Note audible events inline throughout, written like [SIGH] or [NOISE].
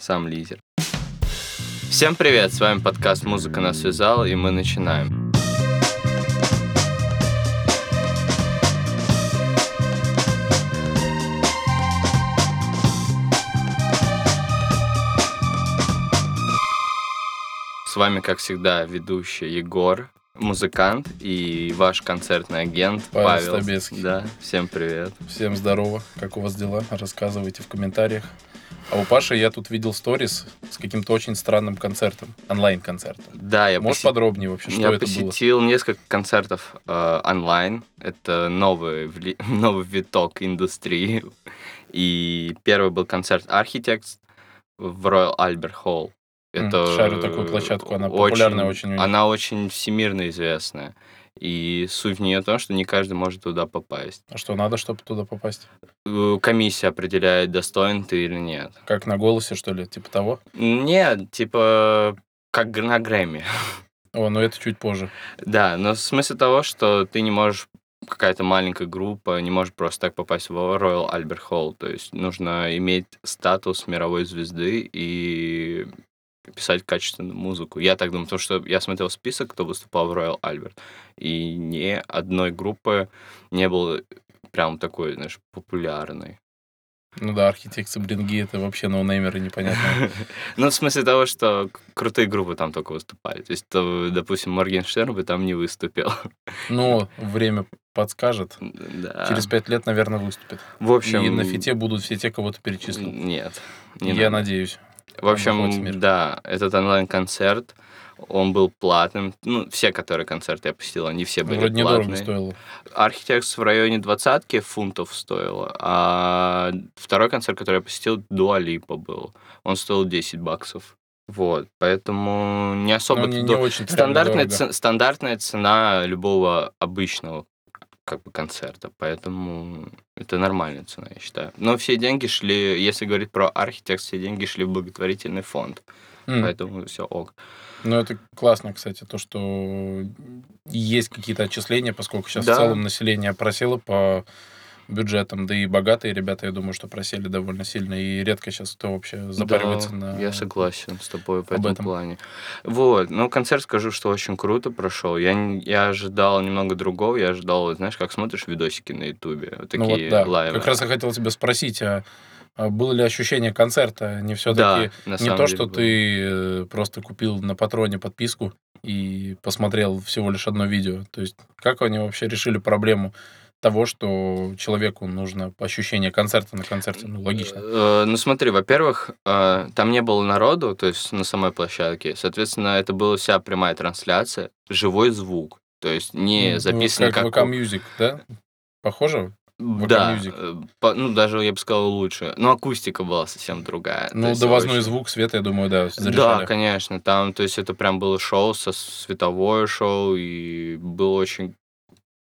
сам лидер. Всем привет, с вами подкаст «Музыка нас связала» и мы начинаем. С вами, как всегда, ведущий Егор, музыкант и ваш концертный агент Павел Павел. Стабецкий. Да, всем привет. Всем здорово. Как у вас дела? Рассказывайте в комментариях. А у Паши я тут видел сторис с каким-то очень странным концертом. Онлайн-концертом. Да, я Можешь поси- подробнее вообще, что я это было? посетил несколько концертов э, онлайн. Это новый, вли- [LAUGHS] новый виток индустрии. И первый был концерт Architects в Royal Albert Hall. Это шарю такую площадку, она популярная очень у них. Она очень всемирно известная. И суть в нее в том, что не каждый может туда попасть. А что надо, чтобы туда попасть? Э, Комиссия определяет, достоин ты или нет. Как на голосе, что ли? Типа того? Нет, типа как на Грэмми. О, ну это чуть позже. Да, но в смысле того, что ты не можешь какая-то маленькая группа не может просто так попасть в Royal Albert Hall. То есть нужно иметь статус мировой звезды и писать качественную музыку. Я так думаю, потому что я смотрел список, кто выступал в Royal Albert, и ни одной группы не было прям такой, знаешь, популярной. Ну да, архитекты, бринги, это вообще ноунеймеры непонятно. [LAUGHS] Ну, в смысле того, что крутые группы там только выступали. То есть, то, допустим, Моргенштерн бы там не выступил. [LAUGHS] Ну, время подскажет. Да. Через пять лет, наверное, выступит. В общем... И на фите будут все те, кого ты перечислил. Нет. не Я надеюсь. В общем, да, этот онлайн-концерт, он был платным. Ну, все, которые концерты я посетил, они все были Вроде платные. стоило. Архитекс в районе двадцатки фунтов стоило, а второй концерт, который я посетил, Дуалипа был. Он стоил 10 баксов. Вот, поэтому не особо... Не, не очень стандартная, ц- стандартная цена любого обычного как бы концерта, поэтому это нормальная цена, я считаю. Но все деньги шли, если говорить про архитект, все деньги шли в благотворительный фонд, М. поэтому все ок. Ну, это классно, кстати, то, что есть какие-то отчисления, поскольку сейчас Да. в целом население просело по бюджетам, да и богатые ребята, я думаю, что просели довольно сильно, и редко сейчас кто вообще запаривается Да, на... Я согласен с тобой в этом, этом. плане. Вот, ну, концерт скажу, что очень круто прошел. Я, я ожидал немного другого, я ожидал, знаешь, как смотришь видосики на ютубе, вот Ну такие вот, да. лайвы. Как раз я хотел тебя спросить, а, а было ли ощущение концерта? Не да, все-таки на не то, что было. ты э, просто купил на патроне подписку и посмотрел всего лишь одно видео. То есть как они вообще решили проблему того, что человеку нужно ощущение концерта на концерте? Ну, логично. Э, Ну, смотри, во-первых, э, там не было народу, то есть на самой площадке. Соответственно, это была вся прямая трансляция, живой звук. То есть не Ну, записано как, как... VK Music, да? Похоже? VK Да, Music. э, по- ну, даже, я бы сказал, лучше. Но акустика была совсем другая. Ну, довозной очень- звук, свет, я думаю, да, Да, заряжали. конечно, там, то есть это прям было шоу, со световое шоу, и было очень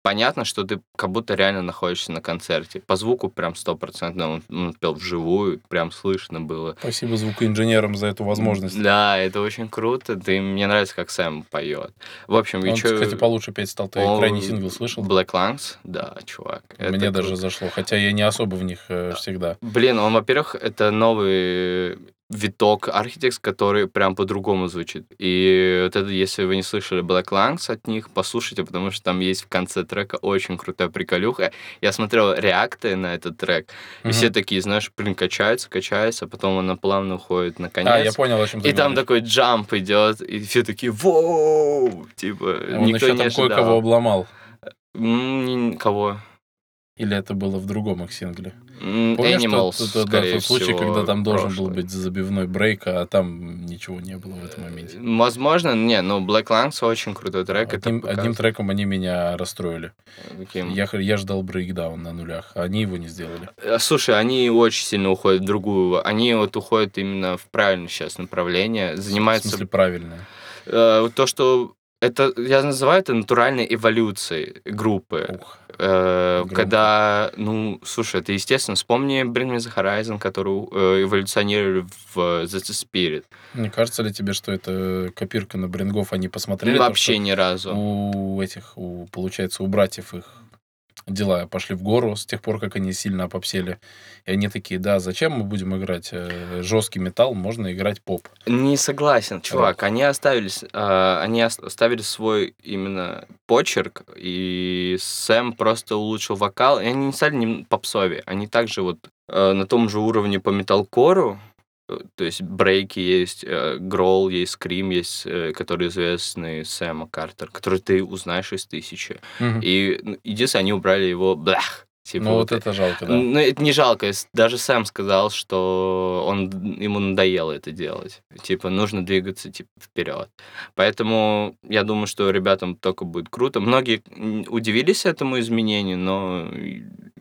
понятно, что ты как будто реально находишься на концерте. По звуку прям стопроцентно он, он пел вживую, прям слышно было. Спасибо звукоинженерам за эту возможность. Да, это очень круто. Ты, мне нравится, как Сэм поет. В общем, Он, чё- кстати, получше петь стал. Ты он- крайний сингл слышал? Black Lungs? Да, чувак. это Мне даже круто. зашло, хотя я не особо в них э, всегда. Блин, он, во-первых, это новый виток Architects, который прям по-другому звучит. И вот это, если вы не слышали Black Lungs от них, послушайте, потому что там есть в конце трека очень крутая приколюха. Я смотрел реакты на этот трек, и Мгм. все такие, знаешь, блин, качается, качается, а потом она плавно уходит на конец. А, я понял, о чем ты И там говоришь. такой джамп идет, и все такие воу! Типа, Он никто еще не там кое-кого обломал. М, Кого? Или это было в другом их сингле? Помнишь, Animals, тот, тот- да, скорее тот случай, всего, когда там должен был быть забивной брейк, а там ничего не было в этом моменте. Возможно, не, ну Black Lungs очень крутой трек. это Одним, одним треком они меня расстроили. Каким? Я, я ждал брейкдаун на нулях, а они его не сделали. Э, Слушай, они очень сильно уходят в другую. Они вот уходят именно в правильное сейчас направление. В Занимаются смысле, правильно. э, то, что это я называю это натуральной эволюцией группы. Ух. Э, когда, ну, слушай, это естественно. Вспомни Bring Me The Horizon, который э, эволюционировали в The Spirit. Не кажется ли тебе, что это копирка на брингов, они посмотрели? то, Вообще что ни разу. у этих, у, получается, у братьев их дела пошли в гору с тех пор, как они сильно опопсели. И они такие, да, зачем мы будем играть э, жесткий металл, можно играть поп. Не согласен, чувак. Они оставили, а, они ос- оставили свой именно почерк, и Сэм просто улучшил вокал, и они не стали нем- попсовее. Они также вот э, на том же уровне по металкору, э, то есть брейки есть, э, гролл есть, скрим есть, э, которые известны Сэма Картер, который ты узнаешь из тысячи. Мгм. И ну, единственное, они убрали его блях. Типа Ну, вот вот это жалко, да. ну, это не жалко. Даже Сэм сказал, что он, ему надоело это делать. Типа, нужно двигаться типа, вперед. Поэтому я думаю, что ребятам только будет круто. Многие удивились этому изменению, но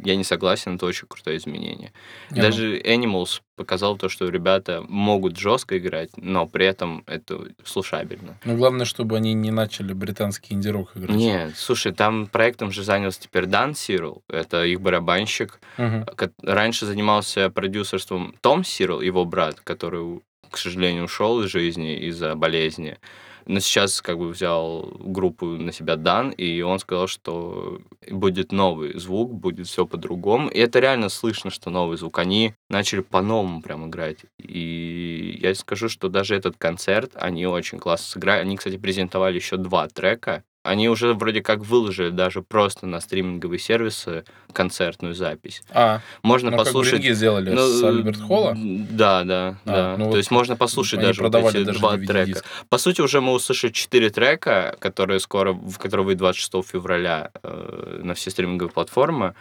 я не согласен, это очень крутое изменение. Не, ну, Даже Animals показал то, что ребята могут жестко играть, но при этом это слушабельно. Ну, главное, чтобы они не начали британский инди-рок играть. Нет, слушай, там проектом же занялся теперь Дан Сирл, это их барабанщик, ко- раньше занимался продюсерством Том Сирл, его брат, который, к сожалению, ушел из жизни из-за болезни. Но сейчас как бы взял группу на себя Дан, и он сказал, что будет новый звук, будет все по-другому. И это реально слышно, что новый звук. Они начали по-новому прям играть. И я скажу, что даже этот концерт они очень классно сыграли. Они, кстати, презентовали еще два трека. Они уже вроде как выложили даже просто на стриминговые сервисы концертную запись. А, Можно ну, как послушать... Гринги сделали ну, с Альберт Холла. Да, да, А, да. ну То вот есть можно послушать даже вот эти даже два трека. диск. По сути, уже мы услышали четыре трека, которые скоро, в которые выйдут 26 февраля э, на все стриминговые платформы.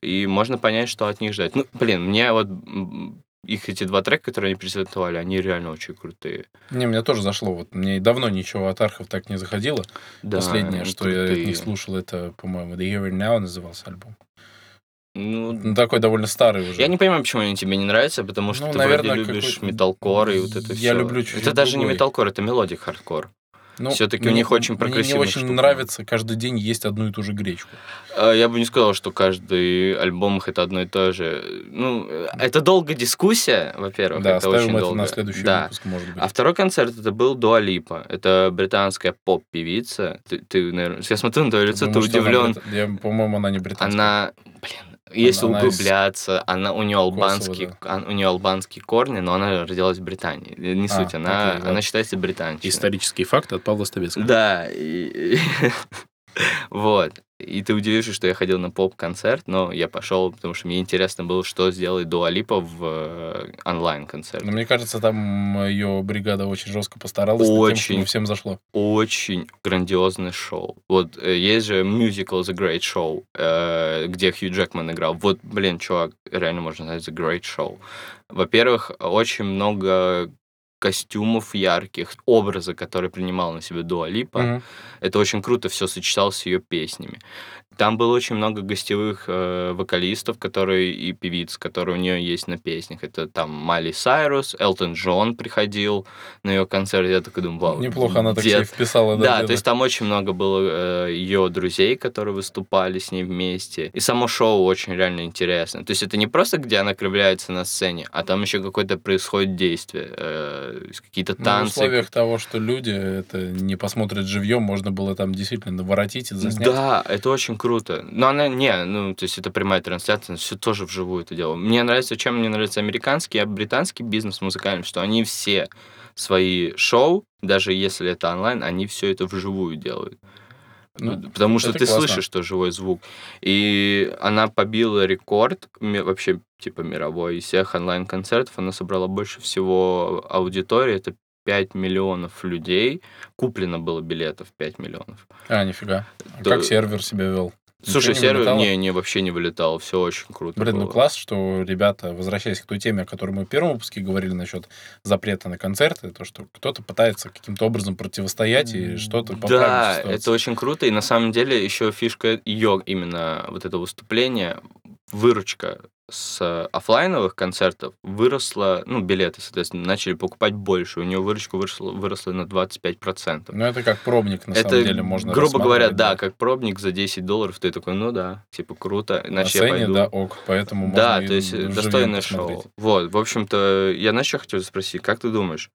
И можно понять, что от них ждать. Ну, блин, мне вот их эти два трека, которые они презентовали, они реально очень крутые. Не, мне тоже зашло. Вот мне давно ничего от Архов так не заходило. Да, Последнее, что я от крутые. них слушал, это, по-моему, The Here and Now назывался альбом. Ну, Ну, такой довольно старый уже. Я не понимаю, почему они тебе не нравятся, потому что Ну, ты наверное, вроде любишь металкор и вот это Я все. люблю чуть-чуть Это даже не другой. металкор, это melodic хардкор. Ну, всё-таки у них очень Мне не прогрессивная очень штука. нравится каждый день есть одну и ту же гречку. А, Я бы не сказал, что каждый альбом их это одно и то же. Ну, э, это долго дискуссия, во-первых. Да, это очень оставим это долго. на следующий да. выпуск, может быть. А второй концерт это был Дуа Липа. Это британская поп-певица. Ты, ты, наверное, я смотрю на твое лицо, ты она удивлен. брита- я, по-моему, она не британская. Она, блин, если она из углубляться, она у нее албанский, Косово, ан- у нее албанские корни, но она родилась в Британии. Не А, суть, она, окей, ладно. она считается британчиной. Исторический факт от Павла Ставецкого. Да, и- [LAUGHS] вот. И ты удивишься, что я ходил на поп-концерт, но я пошел, потому что мне интересно было, что сделает Дуа Липа в э, онлайн-концерте. Но мне кажется, там ее бригада очень жестко постаралась тем, Очень. чтобы всем зашло. Очень грандиозное шоу. Вот э, есть же мюзикл The Great Show, э, где Хью Джекман играл. Вот, блин, чувак, реально можно назвать The Great Show. Во-первых, очень много костюмов ярких, образы, которые принимал на себя Дуа Липа. Мгм. Это очень круто все сочеталось с ее песнями. Там было очень много гостевых э, вокалистов, которые и певиц, которые у нее есть на песнях. Это там Майли Сайрус, Элтон Джон приходил на ее концерт. Я такой думаю, вау. Неплохо она так дед. себе вписала. Да, деда. то есть там очень много было ее друзей, которые выступали с ней вместе. И само шоу очень реально интересно. То есть это не просто, где она кривляется на сцене, а там еще какое-то происходит действие, э, какие-то Ну, в танцы. условиях того, что люди это не посмотрят живьем, можно было там действительно наворотить и заснять. Да, это очень круто. Но она не, ну, то есть это прямая трансляция, все тоже вживую это дело. Мне нравится, чем мне нравится американский, а британский бизнес музыкальный, что они все свои шоу, даже если это онлайн, они все это вживую делают. Ну, Потому что ты классно. слышишь, что живой звук. И она побила рекорд вообще типа мировой из всех онлайн-концертов. Она собрала больше всего аудитории. Это 5 миллионов людей. Куплено было билетов 5 миллионов. А, нифига. А Да. как сервер себя вел? Слушай, не сервер вылетало? не, не, вообще не вылетал. Все очень круто Блин, ну было. класс, что ребята, возвращаясь к той теме, о которой мы в первом выпуске говорили насчет запрета на концерты, то, что кто-то пытается каким-то образом противостоять и что-то поправить. Да, ситуацию. это очень круто. И на самом деле еще фишка ее именно вот это выступление, выручка с оффлайновых концертов выросла, ну, билеты, соответственно, начали покупать больше. У нее выручка выросла, выросла на 25%. Ну, это как пробник, на это, самом деле, можно грубо говоря, рассматривать, да, как пробник за 10 долларов, ты такой, ну да, типа круто, На иначе я сцене, пойду. да, ок, поэтому Да, то есть вживую достойное посмотреть. шоу. Вот, в общем-то, я знаешь, что хотел спросить, как ты думаешь,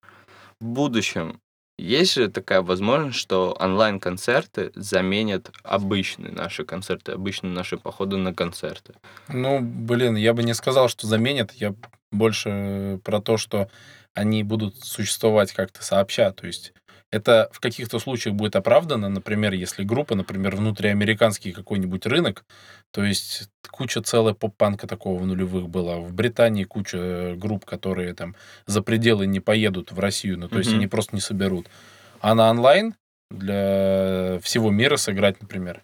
в будущем есть же такая возможность, что онлайн-концерты заменят обычные наши концерты, обычные наши походы на концерты. Ну, блин, я бы не сказал, что заменят. Я больше про то, что они будут существовать как-то сообща. То есть это в каких-то случаях будет оправдано, например, если группа, например, внутриамериканский какой-нибудь рынок, то есть куча целая поп-панка такого в нулевых была. В Британии куча э, групп, которые там за пределы не поедут в Россию, ну то есть Мгм. они просто не соберут. А на онлайн для всего мира сыграть, например,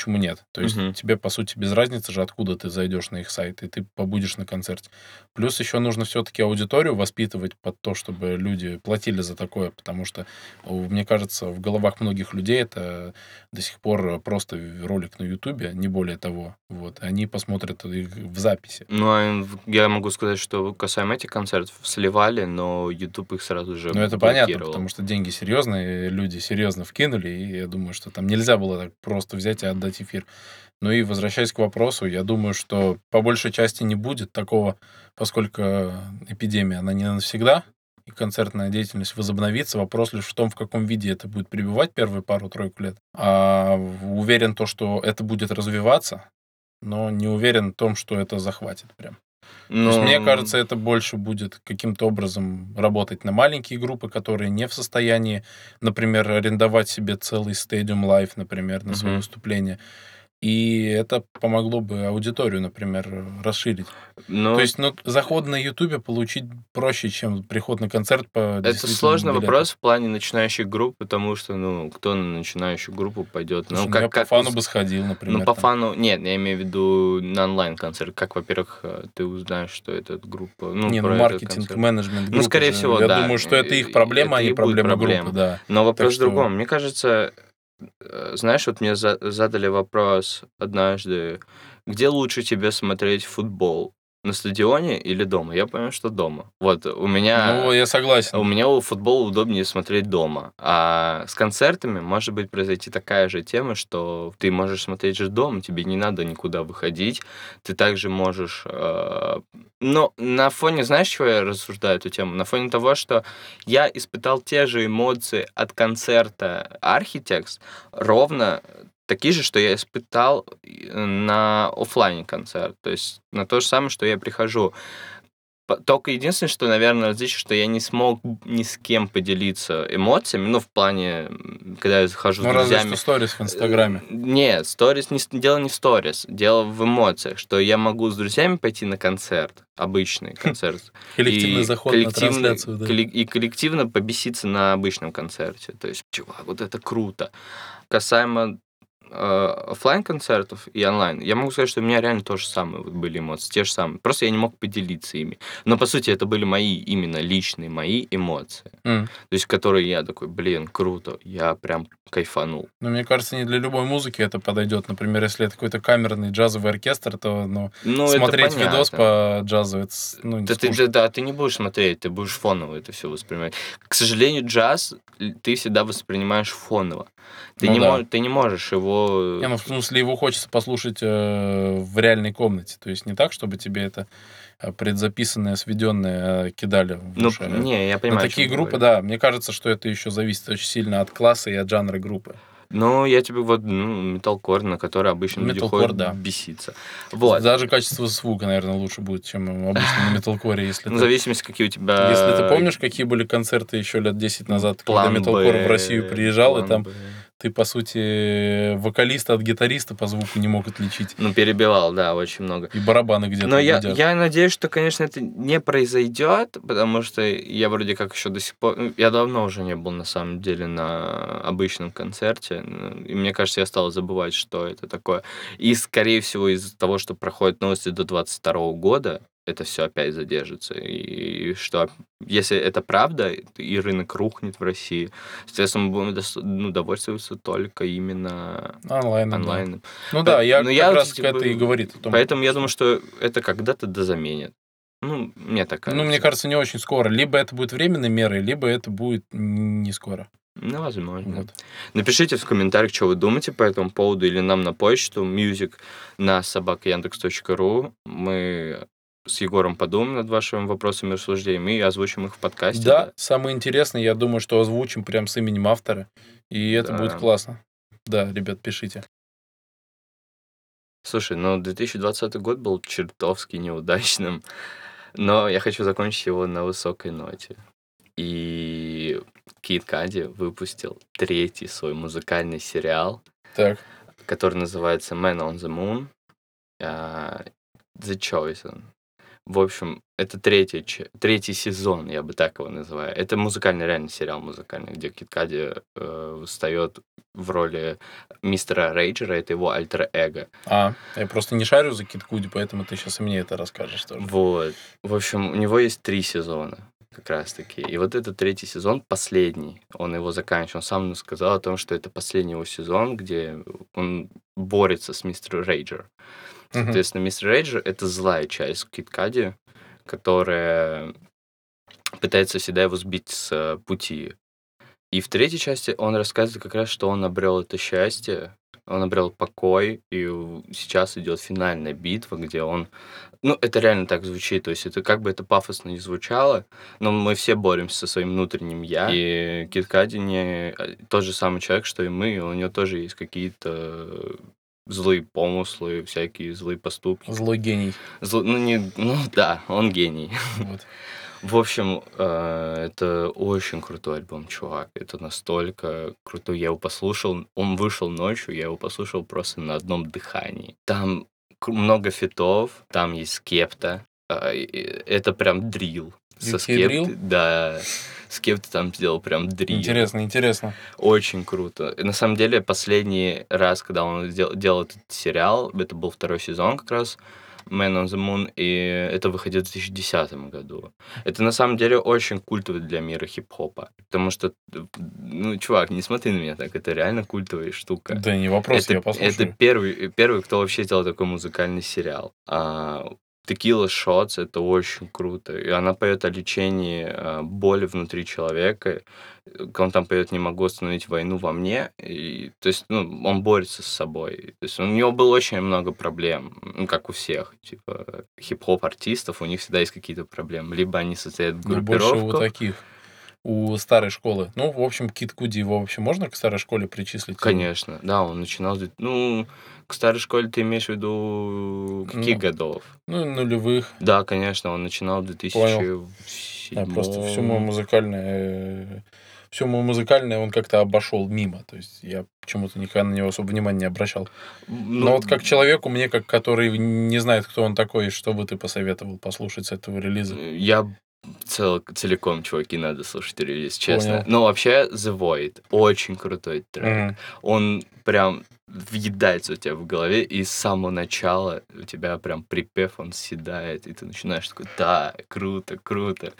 почему нет? То есть Мгм. тебе, по сути, без разницы же, откуда ты зайдешь на их сайт, и ты побудешь на концерте. Плюс еще нужно все-таки аудиторию воспитывать под то, чтобы люди платили за такое, потому что, мне кажется, в головах многих людей это до сих пор просто ролик на Ютубе, не более того. Вот. Они посмотрят их в записи. Ну, а я могу сказать, что касаемо этих концертов, сливали, но YouTube их сразу же Ну, это понятно, потому что деньги серьезные, люди серьезно вкинули, и я думаю, что там нельзя было так просто взять и отдать эфир. Ну и возвращаясь к вопросу, я думаю, что по большей части не будет такого, поскольку эпидемия, она не навсегда, и концертная деятельность возобновится. Вопрос лишь в том, в каком виде это будет пребывать первые пару-тройку лет. А уверен то, что это будет развиваться, но не уверен в том, что это захватит прям. То есть, Ну, мне кажется, это больше будет каким-то образом работать на маленькие группы, которые не в состоянии, например, арендовать себе целый стадиум лайф, например, на свое Мгм. выступление. И это помогло бы аудиторию, например, расширить. ну, То есть, ну, заход на Ютубе получить проще, чем приход на концерт по это сложный билету. вопрос в плане начинающей группы, потому что, ну, кто на начинающую группу пойдет? Ну, ну, как, я как по фану бы сходил, например. Ну, по там. фану... Нет, я имею в виду на онлайн-концерт. Как, во-первых, э, ты узнаешь, что это группа? Ну, не, ну маркетинг, менеджмент. Ну, группы скорее же. всего, Я да. думаю, что это их проблема, а это не их будет проблема проблема. группы, да. Но вопрос что- в другом. Мне кажется, э, знаешь, вот мне за- задали вопрос однажды, где лучше тебе смотреть футбол? На стадионе или дома? Я понял, что дома. Вот у меня... Ну, я согласен. У меня у футбола удобнее смотреть дома. А с концертами может быть произойти такая же тема, что ты можешь смотреть же дома, тебе не надо никуда выходить. Ты также можешь... э, Но на фоне, знаешь, чего я рассуждаю эту тему? На фоне того, что я испытал те же эмоции от концерта Architects, ровно такие же, что я испытал э, на оффлайне концерт. То есть на то же самое, что я прихожу. Только единственное, что, наверное, различие, что я не смог ни с кем поделиться эмоциями, ну, в плане, когда я захожу Ну, с друзьями. что сторис в Инстаграме. Э, Нет, сторис не, дело не в сторис, дело в эмоциях, что я могу с друзьями пойти на концерт, обычный [LAUGHS] концерт, Коллективный и заход на трансляцию, да. и коллективно побеситься на обычном концерте. То есть, чувак, вот это круто. Касаемо офлайн концертов и онлайн, я могу сказать, что у меня реально то же самое вот были эмоции, те же самые. Просто я не мог поделиться ими. Но по сути это были мои именно личные мои эмоции. М. То есть, которые я такой, блин, круто, я прям кайфанул. Но мне кажется, не для любой музыки это подойдет. Например, если это какой-то камерный джазовый оркестр, то ну, Ну, смотреть видос по джазу, это ну, Да ты, да, да, ты не будешь смотреть, ты будешь фоново это все воспринимать. К сожалению, джаз ты всегда воспринимаешь фоново. Ты, Ну не, да. мо- ты не можешь его... Не, ну, в смысле, его хочется послушать э, в реальной комнате. То есть не так, чтобы тебе это э, предзаписанное, сведенное э, кидали в ну, уши. не, я понимаю. о такие группы, говоришь. да. Мне кажется, что это еще зависит очень сильно от класса и от жанра группы. Ну, я тебе вот, ну, металкор, на который обычно люди ходят да. беситься. Вот. Даже качество звука, наверное, лучше будет, чем обычно на металкоре, если Ну, ты зависимости, какие у тебя... Если ты помнишь, какие были концерты еще лет 10 назад, план когда металкор в Россию приезжал, и план там Б. ты, по сути, вокалиста от гитариста по звуку не мог отличить. Ну, перебивал, да, очень много. И барабаны где-то Но я, гудят. я надеюсь, что, конечно, это не произойдет, потому что я вроде как еще до сих пор... ну, Я давно уже не был, на самом деле, на обычном концерте. И мне кажется, я стал забывать, что это такое. И, скорее всего, из-за того, что проходят новости до 22 года, это все опять задержится. И что, если это правда, и рынок рухнет в России, соответственно, мы будем ну, довольствоваться только именно Онлайн. онлайном. Ну да, я Ну, как я раз типа, это и говорит. о том, Поэтому я думаю, что это когда-то дозаменит. Ну, мне так кажется. Ну, мне кажется, не очень скоро. Либо это будет временной мерой, либо это будет не скоро. Ну, возможно. Вот. Напишите в комментариях, что вы думаете по этому поводу, или нам на почту music на собакаяндекс.ру. Мы с Егором подумаем над вашими вопросами и рассуждениями и озвучим их в подкасте. Да, самое интересное, я думаю, что озвучим прям с именем автора, и это Да. будет классно. Да, ребят, пишите. Слушай, ну 2020 год был чертовски неудачным, но я хочу закончить его на высокой ноте. И Кит Кади выпустил третий свой музыкальный сериал, Так, который называется Man on the Moon. а, The Chosen. В общем, это третий, третий сезон, я бы так его называю. Это музыкальный, реально сериал музыкальный, где Кит Кади э, встает в роли мистера Рейджера, это его альтер-эго. а, я просто не шарю за Кит Куди, поэтому ты сейчас и мне это расскажешь тоже. Вот. В общем, у него есть три сезона как раз-таки. И вот этот третий сезон последний. Он его заканчивал. Он сам сказал о том, что это последний его сезон, где он борется с мистером Рейджер. Мгм. Соответственно, мистер Рейджер — это злая часть Кит Кади, которая пытается всегда его сбить с э, пути. И в третьей части он рассказывает как раз, что он обрел это счастье, он обрел покой, и сейчас идет финальная битва, где он... Ну, это реально так звучит, то есть это как бы это пафосно не звучало, но мы все боремся со своим внутренним «я», и Кит Кади не э, тот же самый человек, что и мы, у него тоже есть какие-то злые помыслы, всякие злые поступки. Злой гений. Зл- Ну, не... ну да, он гений. Вот. В общем, э, это очень крутой альбом, чувак. Это настолько крутой. Я его послушал, он вышел ночью, я его послушал просто на одном дыхании. Там много фитов, там есть скепта. э, Это прям дрил. Со скепты, да. Скепта там сделал прям дрил. Интересно, интересно. Очень круто. И на самом деле, последний раз, когда он дел- делал этот сериал, это был второй сезон как раз, Man on the Moon, и это выходило в 2010 году. Это на самом деле очень культовый для мира хип-хопа. Потому что, ну, чувак, не смотри на меня так, это реально культовая штука. Да, не вопрос, это, я послушаю. это первый, первый, кто вообще сделал такой музыкальный сериал. А, Текила Шотс это очень круто. И она поет о лечении а, боли внутри человека. Он там поет «Не могу остановить войну во мне». И, то есть, ну, он борется с собой. То есть у него было очень много проблем, ну, как у всех. Типа хип-хоп артистов, у них всегда есть какие-то проблемы. Либо они состоят в Ну, больше у таких. У старой школы. Ну, в общем, Кит Куди его вообще можно к старой школе причислить? Конечно, да, он начинал... Ну, к старой школе ты имеешь в виду каких Ну, годов? Ну, нулевых. Да, конечно, он начинал в 2007 А, просто все мое музыкальное... Все мое музыкальное он как-то обошел мимо. То есть я почему-то никогда на него особо внимания не обращал. Ну, Но вот как человеку, мне, как который не знает, кто он такой, что бы ты посоветовал послушать с этого релиза? Я цел, целиком, чуваки, надо слушать релиз, честно. Понял. Ну, вообще, The Void, очень крутой трек. Мгм. Он прям въедается у тебя в голове, и с самого начала у тебя прям припев, он седает, и ты начинаешь такой, да, круто, круто.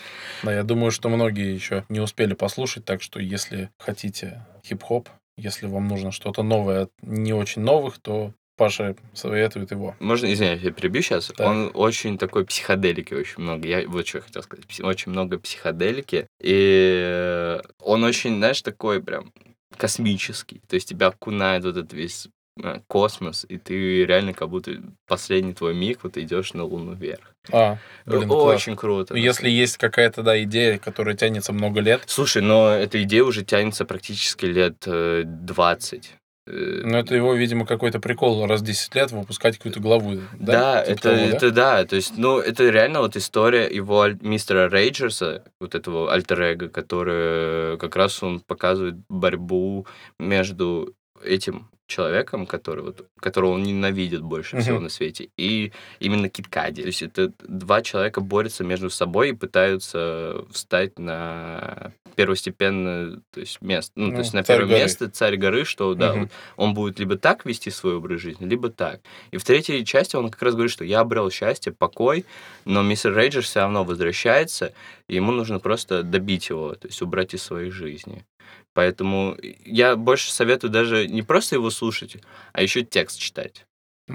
Да, я думаю, что многие еще не успели послушать, так что если хотите хип-хоп, если вам нужно что-то новое от не очень новых, то Паша советует его. Можно, извиняюсь, я перебью сейчас. Так. Он очень такой психоделики очень много. Я вот что я хотел сказать. Очень много психоделики. И он очень, знаешь, такой прям космический. То есть тебя окунает вот этот весь э, космос, и ты реально как будто последний твой миг, вот идешь на Луну вверх. А, блин, класс. Очень круто. Если есть какая-то, да, идея, которая тянется много лет, Слушай, но эта идея уже тянется практически лет э, 20. Ну, это его, видимо, какой-то прикол раз в 10 лет выпускать какую-то главу. Да, Да, Типа это, того, да? это да? то есть, ну, это реально вот история его мистера Рейджерса, вот этого альтер который как раз он показывает борьбу между этим человеком, который вот, которого он ненавидит больше всего Мгм. на свете, и именно Киткади. То есть это два человека борются между собой и пытаются встать на первостепенное то есть место, ну, Ну, то есть на первое горы. место царь горы, что да, вот он будет либо так вести свой образ жизни, либо так. И в третьей части он как раз говорит, что я обрел счастье, покой, но мистер Рейджер все равно возвращается, и ему нужно просто добить его, то есть убрать из своей жизни. Поэтому я больше советую даже не просто его слушать, а еще текст читать.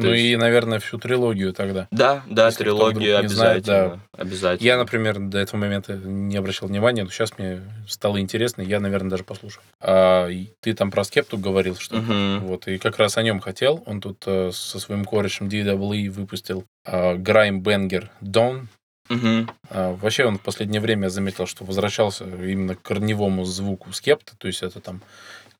Ну есть- и, наверное, всю трилогию тогда. Да, да, Если трилогию не знает, обязательно. Обязательно. Я, например, до этого момента не обращал внимания, но сейчас мне стало интересно, я, наверное, даже послушаю. А ты там про скепту говорил, что Мгм. вот, и как раз о нем хотел. Он тут э, со своим корешем DWE выпустил Грайм Бенгер Dawn. А, Вообще он в последнее время заметил, что возвращался именно к корневому звуку скепта, то есть это там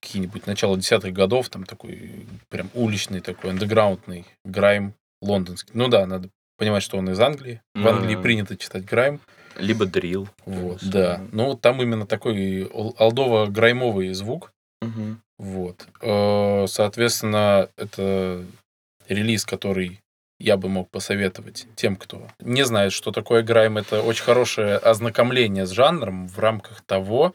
какие-нибудь начало десятых годов, там такой прям уличный такой, андеграундный грайм лондонский. Ну да, надо понимать, что он из Англии. В Ну Англии принято читать грайм. Либо дрил. Вот, да. Ну, там именно такой алдово-граймовый звук. Мгм. Вот. Э, Соответственно, это релиз, который я бы мог посоветовать тем, кто не знает, что такое грайм. Это очень хорошее ознакомление с жанром в рамках того,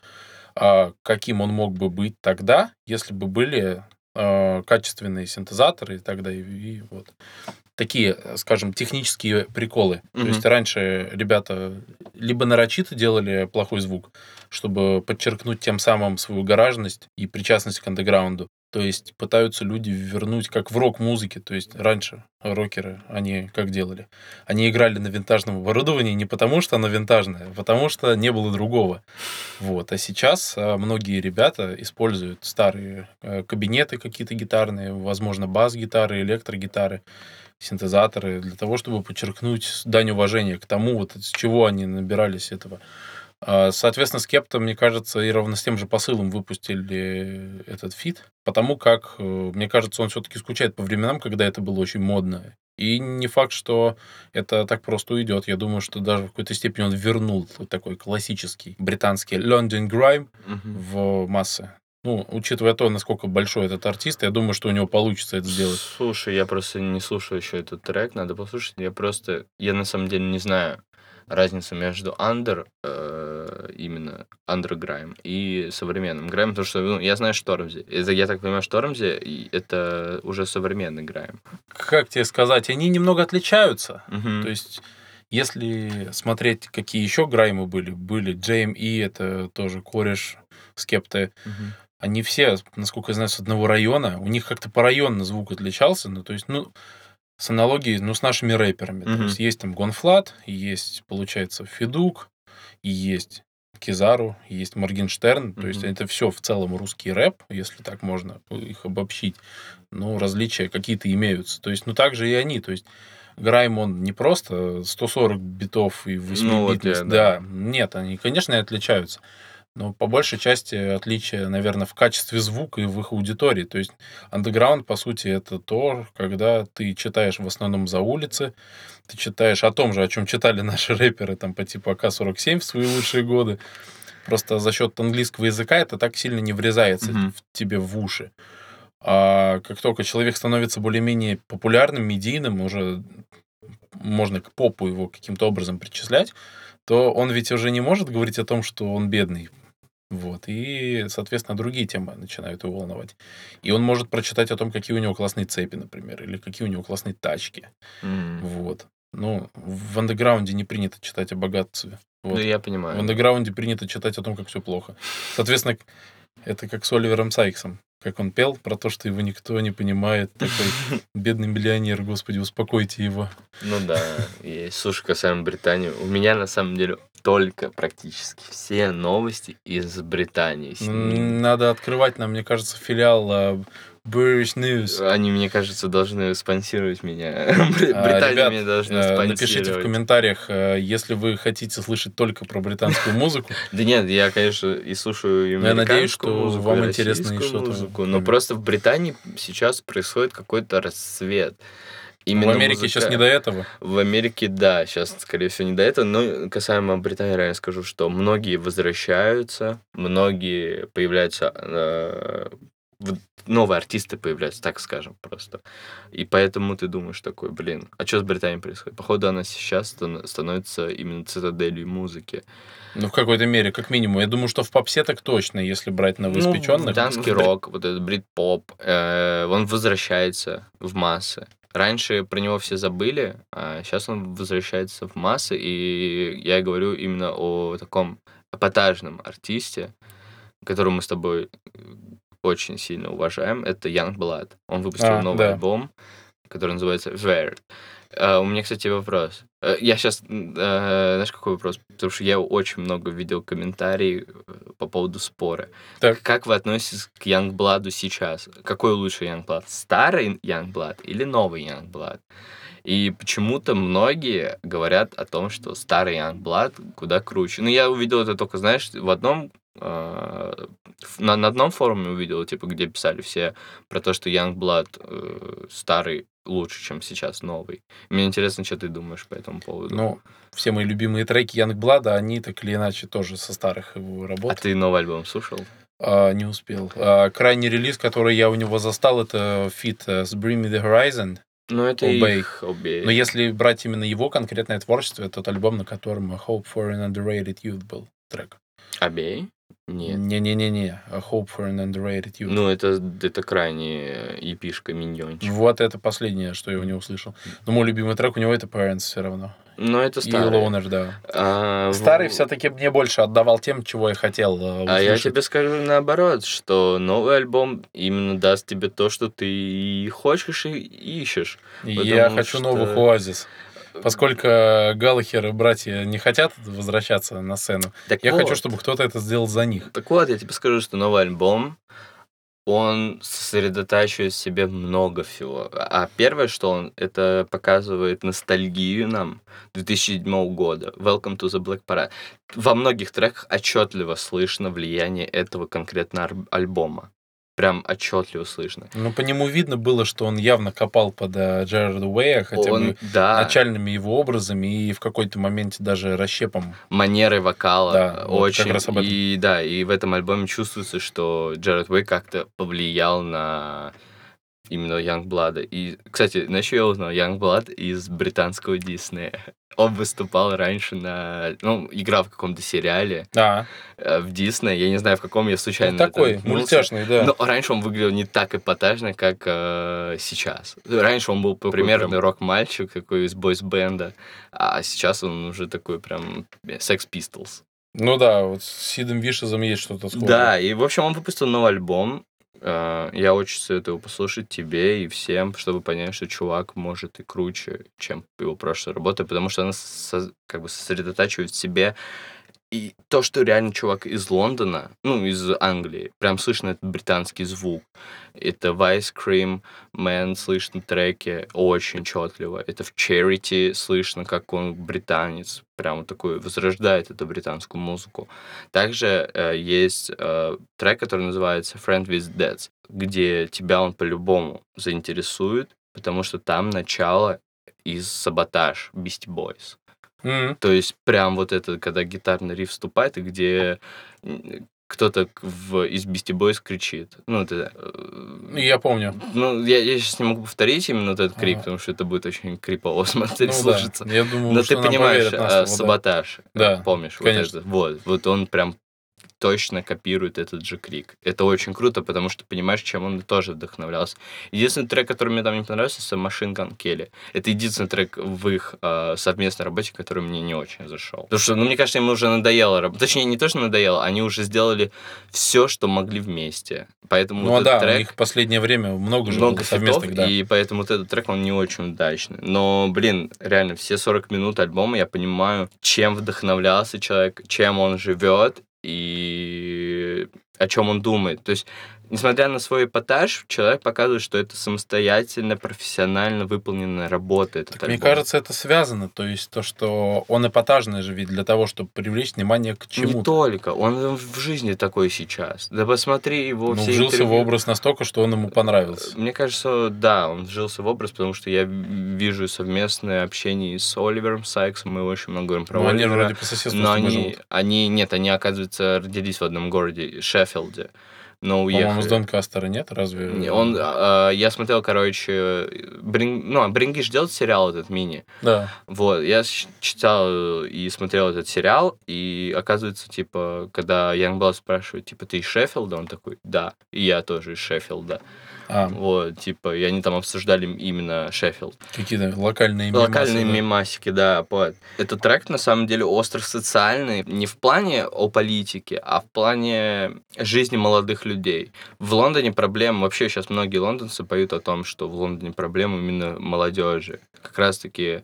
каким он мог бы быть тогда, если бы были э, качественные синтезаторы и тогда и, и вот такие, э, скажем, технические приколы. То Мгм. есть раньше ребята либо нарочито делали плохой звук, чтобы подчеркнуть тем самым свою гаражность и причастность к андеграунду. То есть пытаются люди вернуть, как в рок-музыке. То есть раньше рокеры, они как делали? Они играли на винтажном оборудовании не потому, что оно винтажное, а потому что не было другого. Вот. А сейчас а, многие ребята используют старые э, кабинеты какие-то гитарные, возможно, бас-гитары, электрогитары, синтезаторы, для того, чтобы подчеркнуть дань уважения к тому, вот с чего они набирались этого. А, Соответственно, Skepta, мне кажется, и ровно с тем же посылом выпустили этот фит, потому как, э, мне кажется, он все-таки скучает по временам, когда это было очень модно. И не факт, что это так просто уйдет. Я думаю, что даже в какой-то степени он вернул такой классический британский London Grime Мгм. в массы. Ну, учитывая то, насколько большой этот артист, я думаю, что у него получится это сделать. Слушай, я просто не слушаю еще этот трек, надо послушать. Я просто, я на самом деле не знаю разницу между under, э, именно undergrime и современным грайм, потому что ну, я знаю Штормзи. Это, я так понимаю, Штормзи и это уже современный грайм. Как тебе сказать, они немного отличаются. Мгм. То есть, если смотреть, какие еще граймы были, были JME, это тоже кореш, скепты, Мгм. Они все, насколько я знаю, с одного района. У них как-то по району звук отличался. Ну, то есть, ну, с аналогией, ну, с нашими рэперами. То Мгм. есть, есть там GONE.Fludd, есть, получается, Федук, и есть kizaru, есть Моргенштерн. То есть, это все в целом русский рэп, если так можно их обобщить. Но различия какие-то имеются. То есть, ну, так же и они. То есть, grime, он не просто 140 битов и 8 Ну, вот я, да. да. нет, они, конечно, и отличаются. Но по большей части отличие, наверное, в качестве звука и в их аудитории. То есть андеграунд, по сути, это то, когда ты читаешь в основном за улицы, ты читаешь о том же, о чем читали [LAUGHS] наши рэперы там по типу АК-47 в свои лучшие годы. Просто за счет английского языка это так сильно не врезается Мгм. в тебе в уши. А как только человек становится более-менее популярным, медийным, уже можно к попу его каким-то образом причислять, то он ведь уже не может говорить о том, что он бедный. Вот. И, соответственно, другие темы начинают его волновать. И он может прочитать о том, какие у него классные цепи, например, или какие у него классные тачки. М. Вот. Ну, в андеграунде не принято читать о богатстве. Вот. Ну, я В понимаю. андеграунде принято читать о том, как все плохо. Соответственно, это как с Оливером Сайксом. Как он пел про то, что его никто не понимает. Такой [LAUGHS] бедный миллионер, господи, успокойте его. Ну да, есть. Слушай, касаемо Британии, у меня на самом деле только практически все новости из Британии. Надо открывать нам, мне кажется, филиал а, British News. Они, мне кажется, должны спонсировать меня. [LAUGHS] А, Британия ребят, меня должна Э, спонсировать. Напишите в комментариях, э, если вы хотите слышать только про британскую музыку. [LAUGHS] Да нет, я, конечно, и слушаю и я надеюсь, американскую что музыку, вам интересно и российскую что-то но просто в Британии сейчас происходит какой-то расцвет. Именно В Америке музыка- сейчас не до этого. В Америке, да, сейчас, скорее всего, не до этого. Но касаемо Британии, реально скажу, что многие возвращаются, многие появляются, э, новые артисты появляются, так скажем, просто. И поэтому ты думаешь такой, блин, а что с Британией происходит? Походу, она сейчас стан- становится именно цитаделью музыки. Ну, в какой-то мере, как минимум. Я думаю, что в попсе так точно, если брать новоиспеченных. Ну, британский рок, вот этот брит-поп, э, он возвращается в массы. Раньше про него все забыли, а сейчас он возвращается в массы, и я говорю именно о таком эпатажном артисте, которого мы с тобой очень сильно уважаем. Это Young Blood. Он выпустил А, новый да. альбом. который называется Weird. Э, у меня, кстати, вопрос. Э, Я сейчас, знаешь, какой вопрос? Потому что я очень много видел комментариев э, по поводу спора. Так. Как вы относитесь к Янгбладу сейчас? Какой лучше Янгблад? Старый Янгблад или новый Янгблад? И почему-то многие говорят о том, что старый Янгблад куда круче. Ну, я увидел это только, знаешь, в одном э, на, на одном форуме увидел, типа, где писали все про то, что Янгблад э, старый лучше, чем сейчас новый. Мне интересно, что ты думаешь по этому поводу. Ну, все мои любимые треки Янгблада, они так или иначе тоже со старых его а работ. ты новый альбом слушал? А, не успел. А, крайний релиз, который я у него застал, это фит э, с Bring Me The Horizon. Ну, это Obey. их Obey. Но если брать именно его конкретное творчество, это тот альбом, на котором Hope for an Underrated Youth был трек. Obey? Нет. Не-не-не-не. Hope for an Underrated Youth. Ну, это, это крайняя епишка миньончик. Вот это последнее, что я у него услышал. Но мой любимый трек у него это Parents все равно. Но это И старый. Loner, да. А, Старый в- все-таки мне больше отдавал тем, чего я хотел э, А я услышать. тебе скажу наоборот, что новый альбом именно даст тебе то, что ты и хочешь и ищешь. И я хочу что- новых оазис. Поскольку Галлахер и братья не хотят возвращаться на сцену, Так я вот, хочу, чтобы кто-то это сделал за них. Так вот, я тебе скажу, что новый альбом, он сосредотачивает в себе много всего. А первое, что он, это показывает ностальгию нам 2007 года. Welcome to the Black Parade. Во многих треках отчетливо слышно влияние этого конкретно альбома. Прям отчетливо слышно. Но по нему видно было, что он явно копал под э, Джерарда Уэя, хотя он, бы да, начальными его образами и в какой-то моменте даже расщепом. манерой вокала Да, вот очень. как раз об этом. И да, и в этом альбоме чувствуется, что Джаред Уэй как-то повлиял на именно Янгблада. И, кстати, что я узнал? Янгблад из британского Диснея. [LAUGHS] Он выступал раньше на... Ну, играл в каком-то сериале А, э, в Диснее. Я не знаю, в каком я случайно... ну, такой, наткнулся. мультяшный, да. Но раньше он выглядел не так эпатажно, как э, сейчас. Раньше он был примерный рок-мальчик, такой из бойс-бенда, а сейчас он уже такой прям Sex Pistols. Ну да, вот с Сидом Вишезом есть что-то схожее. Да, и, в общем, он выпустил новый альбом. Э, Я очень советую послушать тебе и всем, чтобы понять, что чувак может и круче, чем его прошлая работа, потому что она со- как бы сосредотачивает в себе и то, что реально чувак из Лондона, ну, из Англии, прям слышно этот британский звук. Это Ice Cream Man слышно треки очень четливо. Это в Charity слышно, как он британец. Прям вот такой возрождает эту британскую музыку. Также э, есть э, трек, который называется Friend with Death, где тебя он по-любому заинтересует, потому что там начало из Саботаж Beastie Boys. М, То есть прям вот это, когда гитарный риф вступает, и где кто-то в, из Beastie Boys кричит. Ну, это... э, Я помню. Ну, я, я сейчас не могу повторить именно вот этот крик, Ага. потому что это будет очень крипово [LAUGHS] смотреть, Ну да, слушаться. я думаю, Но что ты понимаешь, поверят на э, да. саботаж, Да, помнишь, конечно. вот это, вот, вот он прям точно копирует этот же крик. Это очень круто, потому что понимаешь, чем он тоже вдохновлялся. Единственный трек, который мне там не понравился, это Machine Gun Kelly. Это единственный трек в их э, совместной работе, который мне не очень зашел. Потому что, ну, мне кажется, им уже надоело работать. Точнее, не то, что надоело, они уже сделали все, что могли вместе. Поэтому Ну вот а да, этот у трек... них в последнее время много же много было хитов, совместных, да. и поэтому вот этот трек, он не очень удачный. Но, блин, реально, все 40 минут альбома я понимаю, чем вдохновлялся человек, чем он живет и о чем он думает. То есть, несмотря на свой эпатаж, человек показывает, что это самостоятельно, профессионально выполненная работа. Этот Так мне кажется, это связано. То есть то, что он эпатажный же ведь для того, чтобы привлечь внимание к не чему-то. только. Он в жизни такой сейчас. Да посмотри его Ну, все вжился в интервью. образ настолько, что он ему понравился. Мне кажется, да, он вжился в образ, потому что я вижу совместное общение с Оливером Сайксом, мы очень много говорим про Ну, они Оливера. вроде по соседству но они, живут. они, нет, они, оказывается, родились в одном городе, Шеффилде, но уехали. По-моему, с Донкастера нет? Разве? Не, Он, а, я смотрел, короче, Брин, ну, Брингиш делает сериал этот мини. Да. Вот, я читал и смотрел этот сериал, и оказывается, типа, когда Янгбал спрашивает, типа, ты из Шеффилда? Он такой, да, и я тоже из Шеффилда. А, Вот, типа, и они там обсуждали именно Шеффилд. какие-то локальные Локальные мемасы, да. мемасики, да. вот. Этот трек, на самом деле, остро социальный. Не в плане о политике, а в плане жизни молодых людей. В Лондоне проблем, вообще сейчас многие лондонцы поют о том, что в Лондоне проблемы именно молодежи. Как раз-таки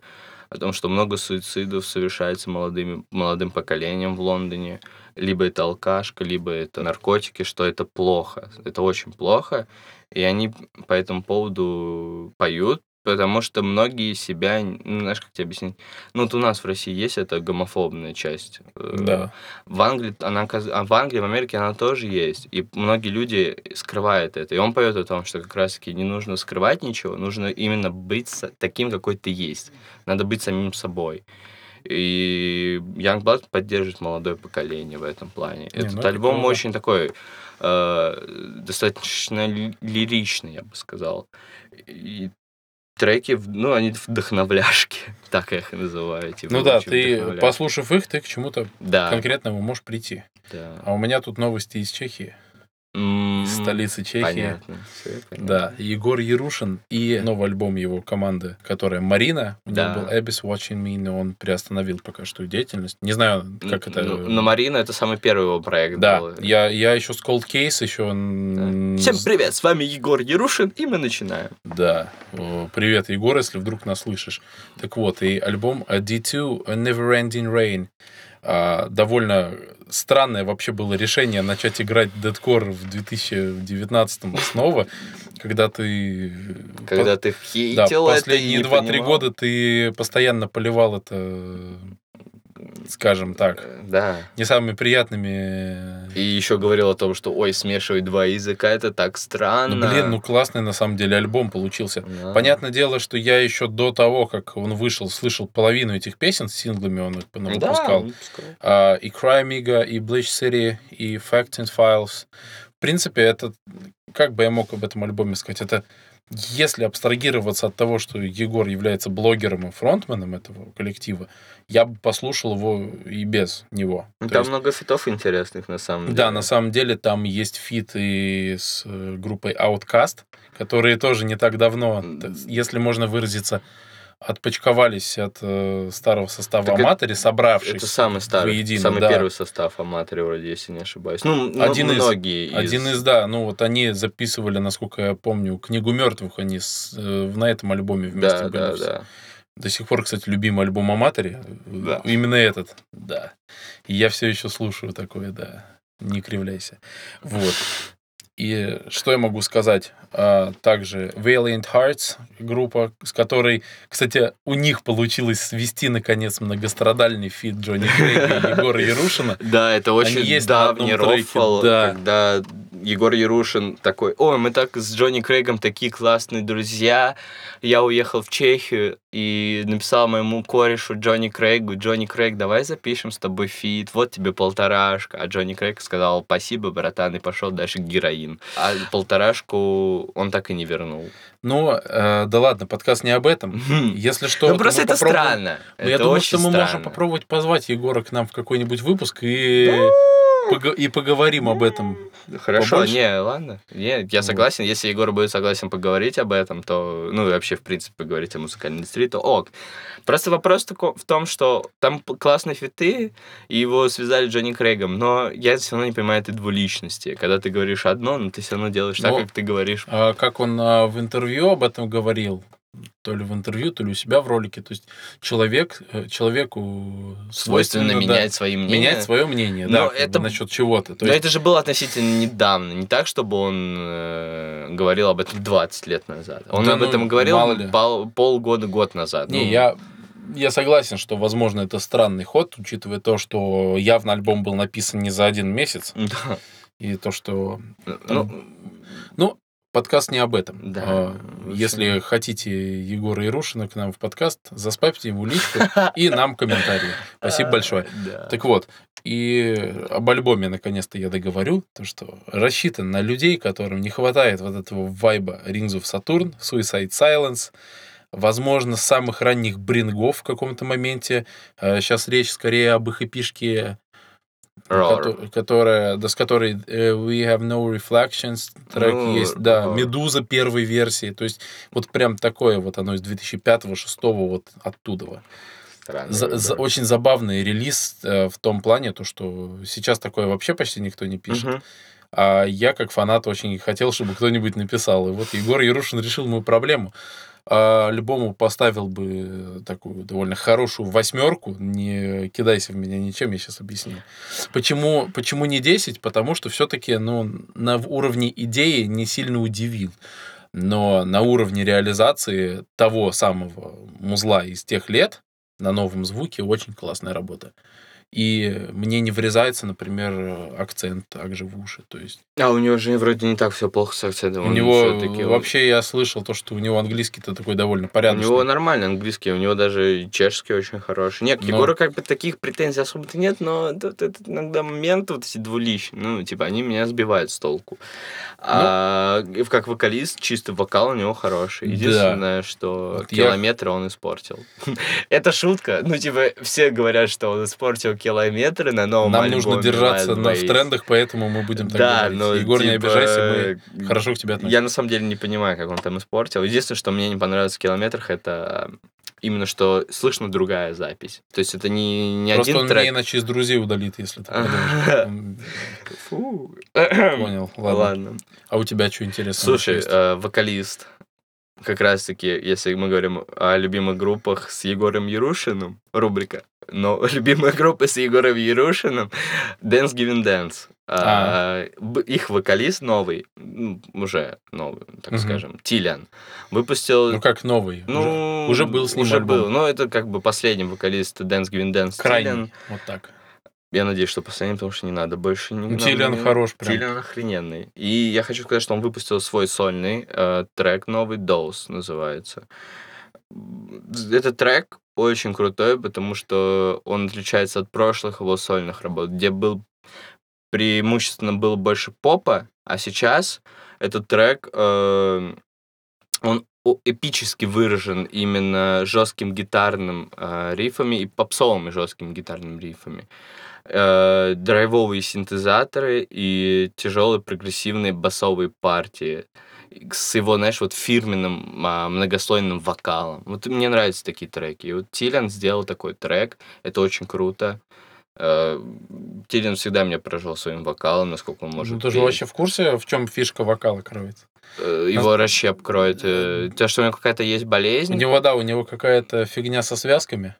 о том, что много суицидов совершается молодыми, молодым поколением в Лондоне. Либо это алкашка, либо это наркотики, что это плохо. Это очень плохо. И они по этому поводу поют, потому что многие себя, ну, знаешь, как тебе объяснить? Ну, вот у нас в России есть эта гомофобная часть. Э, Да. В Англии, она, а в Англии, в Америке она тоже есть. И многие люди скрывают это. И он поет о том, что как раз-таки не нужно скрывать ничего, нужно именно быть таким, какой ты есть. Надо быть самим собой. И Youngblood поддерживает молодое поколение в этом плане. Не, Этот ну это альбом круто. очень такой э, достаточно ли- лиричный, я бы сказал. И треки, ну, они вдохновляшки, [LAUGHS] так я их называю. типа, Ну да, ты, послушав их, ты к чему-то да, конкретному можешь прийти. да. А у меня тут новости из Чехии, столицы Чехии. Понятно. всё понятно. Да, Егор Ярушин и новый альбом его команды, которая Марина. У Да. него был Abyss Watching Me, но он приостановил пока что деятельность. Не знаю, как это... Ну, Но Марина это самый первый его проект Да, был. я, я еще с Cold Case еще... м, Всем привет, с вами Егор Ярушин, и мы начинаем. Да. Привет, Егор, если вдруг нас слышишь. Так вот, и альбом а, D2 A Never Ending Rain. А, довольно странное вообще было решение начать играть дедкор в 2019 снова, когда ты... Когда ты Да, хейтил и последние не 2-3 понимал. года ты постоянно поливал это, скажем так, Э, Да. не самыми приятными... И еще говорил о том, что ой, смешивать два языка, это так странно. Ну, блин, ну классный на самом деле альбом получился. Да. Понятное дело, что я еще до того, как он вышел, слышал половину этих песен, с синглами он их Да, выпускал. пускай. А, и Cry Miga, и Bleach City, и Fact and Files. В принципе, это, как бы я мог об этом альбоме сказать, это если абстрагироваться от того, что Егор является блогером и фронтменом этого коллектива, я бы послушал его и без него. Ну, То Там есть- много фитов интересных, на самом деле. да, на самом деле там есть фит и с э, группой Outcast, которые тоже не так давно, если можно выразиться, отпочковались от э, старого состава Так Amatory, собравшись. Это самый старый, воедино, самый да. первый состав Amatory, вроде, если не ошибаюсь. Ну, Один из- многие Один из, да, ну вот они записывали, насколько я помню, книгу мертвых, они с, э, на этом альбоме вместе Да, были. да, да. До сих пор, кстати, любимый альбом Amatory. Да. Именно этот, да. И я все еще слушаю такое, да. Не кривляйся. Вот. И что я могу сказать? А, также Valiant Hearts, группа, с которой, кстати, у них получилось свести, наконец, многострадальный фит Джонни Крейга и Егора [LAUGHS] Ярушина. Да, это очень есть на давний рофл, да. когда Егор Ярушин такой, ой, мы так с Джонни Крейгом такие классные друзья, я уехал в Чехию и написал моему корешу Джонни Крейгу, Джонни Крейг, давай запишем с тобой feat, вот тебе полторашка. А Джонни Крейг сказал, спасибо, братан, и пошел дальше героин. А полторашку он так и не вернул. Но, э, да ладно, подкаст не об этом. Если что, ну то просто это попробуем- странно. Ну, я Это думаю, очень что мы странно. можем попробовать позвать Егора к нам в какой-нибудь выпуск и, и поговорим об этом. Хорошо, Побольше? не, ладно. Не, я Вот. согласен. Если Егор будет согласен поговорить об этом, то, ну, и вообще, в принципе, поговорить о музыкальной индустрии, то ок. Просто вопрос тако- в том, что там классные фиты, и его связали с Джонни Крейгом, но я все равно не понимаю этой двуличности. Когда ты говоришь одно, но ты все равно делаешь так, Ну, как ты говоришь. А как он а, в интервью об этом говорил, то ли в интервью, то ли у себя в ролике, то есть человек, э, человеку Свойственно да, менять свои мнения. менять свое мнение, Но да, это- насчет чего-то. То Но есть, это же было относительно недавно. Не так, чтобы он э, говорил об этом 20 лет назад. Он Да об ну, этом говорил пол- полгода, год назад. не, Ну, я, я согласен, что, возможно, это странный ход, учитывая то, что явно альбом был написан не за один месяц, [LAUGHS] Да. и то, что Ну, подкаст не об этом. Да, А. Если хотите Егора Ирушина к нам в подкаст, заспамьте ему личку и нам комментарии. Спасибо [LAUGHS] большое. А, Да. Так вот, и об альбоме наконец-то я договорю, то что рассчитан на людей, которым не хватает вот этого вайба Rings of Saturn, Suicide Silence, возможно, самых ранних брингов в каком-то моменте. Сейчас речь скорее об их эпишке Которая, да, с которой э, We Have No Reflections трек Ну, есть, да, ага. Медуза первой версии, то есть вот прям такое вот оно из 2005-2006 вот оттуда. Странный За- за- очень забавный релиз э, в том плане, то что сейчас такое вообще почти никто не пишет. Мгм. А я, как фанат, очень хотел, чтобы кто-нибудь написал. И вот Егор Ярушин решил мою проблему. А любому поставил бы такую довольно хорошую восьмерку. Не кидайся в меня ничем, я сейчас объясню. Почему, почему не 10? Потому что все-таки ну, на уровне идеи не сильно удивил. Но на уровне реализации того самого музла из тех лет на новом звуке очень классная работа и мне не врезается, например, акцент также в уши. То есть... А у него же вроде не так все плохо с акцентом. У него вообще я слышал то, что у него английский-то такой довольно порядочный. У него нормальный английский, у него даже чешский очень хороший. Нет, к но... Егору как бы таких претензий особо-то нет, но тут, тут иногда моменты вот эти двуличные, ну, типа, они меня сбивают с толку. Ну... А как вокалист, чистый вокал у него хороший. Единственное, да. что вот километры я... он испортил. [LAUGHS] Это шутка. Ну, типа, все говорят, что он испортил километры на новом Нам альбоме нужно держаться на, в трендах, поэтому мы будем так да, говорить. Ну, Егор, типа, не обижайся, мы хорошо к тебе относимся. Я на самом деле не понимаю, как он там испортил. Единственное, что мне не понравилось в километрах, это именно что слышно другая запись. То есть это не, не Просто один он трек. меня иначе из друзей удалит, если ты [LAUGHS] Понял, ладно. А у тебя что интересно? Слушай, э, вокалист как раз-таки, если мы говорим о любимых группах с Егором Ярушиным, рубрика, но [LAUGHS] любимая группа с Егором Ярушиным Dance Giving Dance. А. А, их вокалист новый, уже новый, так угу. скажем, Тилян, выпустил... Ну, как новый? Ну, уже, уже был с ним Уже альбом. был, но это как бы последний вокалист Dance Giving Dance. Крайний, Тилян. вот так. Я надеюсь, что последний, потому что не надо больше. Не, ну, Тилиан не... хорош прям. Тилиан охрененный. И я хочу сказать, что он выпустил свой сольный э, трек новый, Dose называется. Этот трек очень крутой, потому что он отличается от прошлых его сольных работ, где был преимущественно был больше попа, а сейчас этот трек, э, он эпически выражен именно жестким гитарным э, рифами и попсовыми жесткими гитарными рифами. Э, драйвовые синтезаторы и тяжелые прогрессивные басовые партии с его, знаешь, вот фирменным а, многослойным вокалом. Вот мне нравятся такие треки. И вот Тилиан сделал такой трек, это очень круто. Э, Тилиан всегда меня поражал своим вокалом, насколько он может. Ну, ты же вообще в курсе, в чем фишка вокала кроется? Э, его Нас... расщеп кроет. Э, то, что у него какая-то есть болезнь. У него, да, у него какая-то фигня со связками.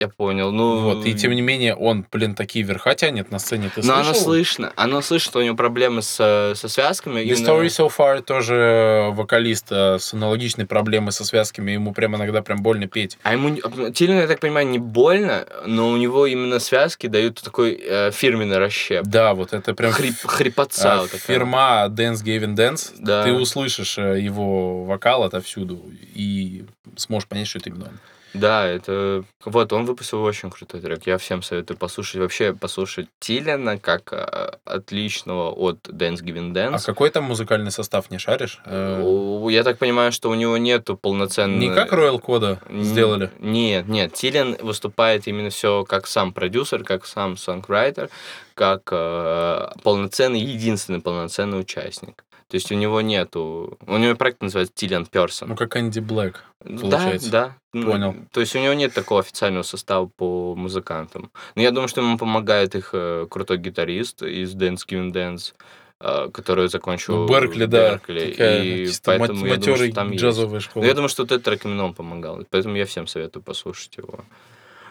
Я понял. Ну, вот, и тем не менее он, блин, такие верха тянет на сцене. Ты Но оно слышно. Оно слышно, что у него проблемы с, со связками. The именно... Story So Far тоже вокалист э, с аналогичной проблемой со связками. Ему прям иногда прям больно петь. А ему, Тилину, я так понимаю, не больно, но у него именно связки дают такой э, фирменный расщеп. Да, вот это прям... Хрип, хрипотца. Э, вот фирма Dance Gavin Dance. Да. Ты услышишь э, его вокал отовсюду и сможешь понять, что это именно он. Да, это... Вот, он выпустил очень крутой трек. Я всем советую послушать. Вообще, послушать Тилина как а, отличного от Dance Giving Dance. А какой там музыкальный состав, не шаришь? Э, я так понимаю, что у него нету полноценного... Не как Royal Кода сделали? Нет, нет. Тилин выступает именно все как сам продюсер, как сам сонграйтер, как э, полноценный, единственный полноценный участник. То есть у него нету... У него проект называется Тилиан Персон. Ну, как Энди Блэк, получается. Да, да. Понял. То есть у него нет такого официального состава по музыкантам. Но я думаю, что ему помогает их э, крутой гитарист из Dance Giving Dance, э, который закончил ну, Беркли, да. и поэтому я думаю, что там джазовая есть. школа. Но я думаю, что трек именно он помогал. Поэтому я всем советую послушать его.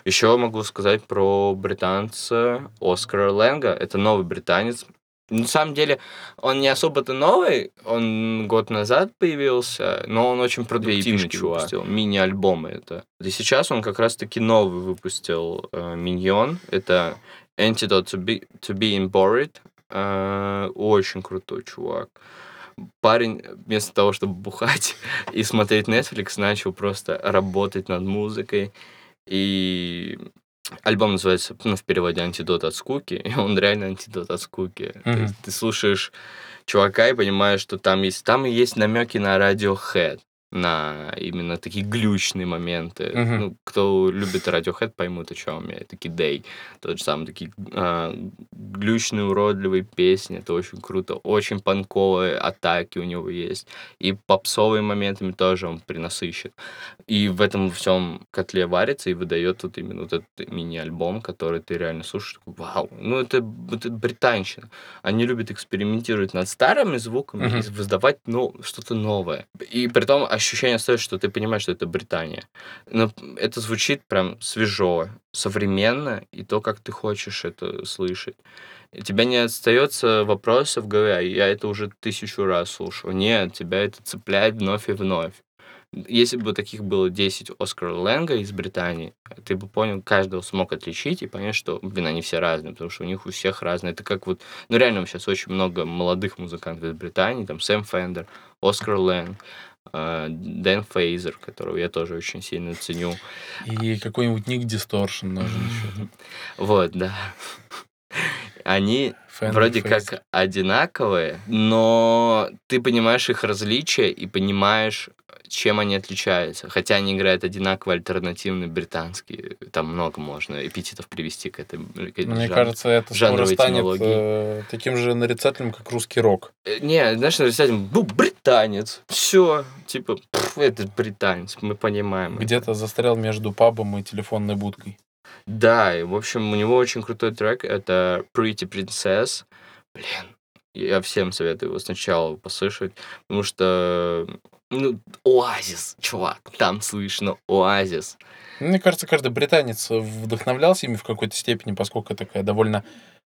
Еще могу сказать про британца Оскара Лэнга. Это новый британец. На самом деле, он не особо-то новый, он год назад появился, но он очень продуктивный чувак. Выпустил, мини-альбомы это. И сейчас он как раз-таки новый выпустил э, Миньон, это Antidote to, be, to Being Bored, э, очень крутой чувак. Парень вместо того, чтобы бухать [LAUGHS] и смотреть Netflix, начал просто работать над музыкой. И Альбом называется, ну, в переводе «Антидот от скуки», и он реально антидот от скуки. Mm-hmm. То есть ты слушаешь чувака и понимаешь, что там есть, там есть намеки на Radiohead. На именно такие глючные моменты. Мгм. Ну, кто любит Radiohead, поймут, о чем я. Такие Day, тот же самый, такие а, глючные, уродливые песни, это очень круто. Очень панковые атаки у него есть. И попсовые моментами тоже он принасыщен. И в этом всем котле варится и выдает вот именно вот этот мини-альбом, который ты реально слушаешь, такой, вау, ну это, это британщина. Они любят экспериментировать над старыми звуками Мгм. и создавать ну, что-то новое. И при том ощущение остается, что ты понимаешь, что это Британия. Но это звучит прям свежо, современно, и то, как ты хочешь это слышать. И тебя не остается вопроса в голове, «А я это уже тысячу раз слушал. Нет, тебя это цепляет вновь и вновь. Если бы таких было 10 Оскар Лэнга из Британии, ты бы понял, каждого смог отличить и понять, что, блин, они все разные, потому что у них у всех разные. Это как вот, ну реально сейчас очень много молодых музыкантов из Британии, там Сэм Фендер, Оскар Лэнг, Дэн Фейзер, которого я тоже очень сильно ценю. И какой-нибудь Ник Дисторшн нужен еще. Вот, да. Они Фэн вроде Фейс. как одинаковые, но ты понимаешь их различия и понимаешь, чем они отличаются. Хотя они играют одинаково альтернативный британский. Там много можно эпитетов привести к этой к Мне кажется, это скоро станет этимологии. э, таким же нарицательным, как русский рок. Э, Не, знаешь, нарисовать, был британец. Все, типа, пф, это британец, мы понимаем. Где-то застрял между пабом и телефонной будкой. Да, и, в общем, у него очень крутой трек, это Pretty Princess. Блин, я всем советую его сначала послушать, потому что, ну, оазис, чувак, там слышно оазис. Мне кажется, каждый британец вдохновлялся ими в какой-то степени, поскольку такая довольно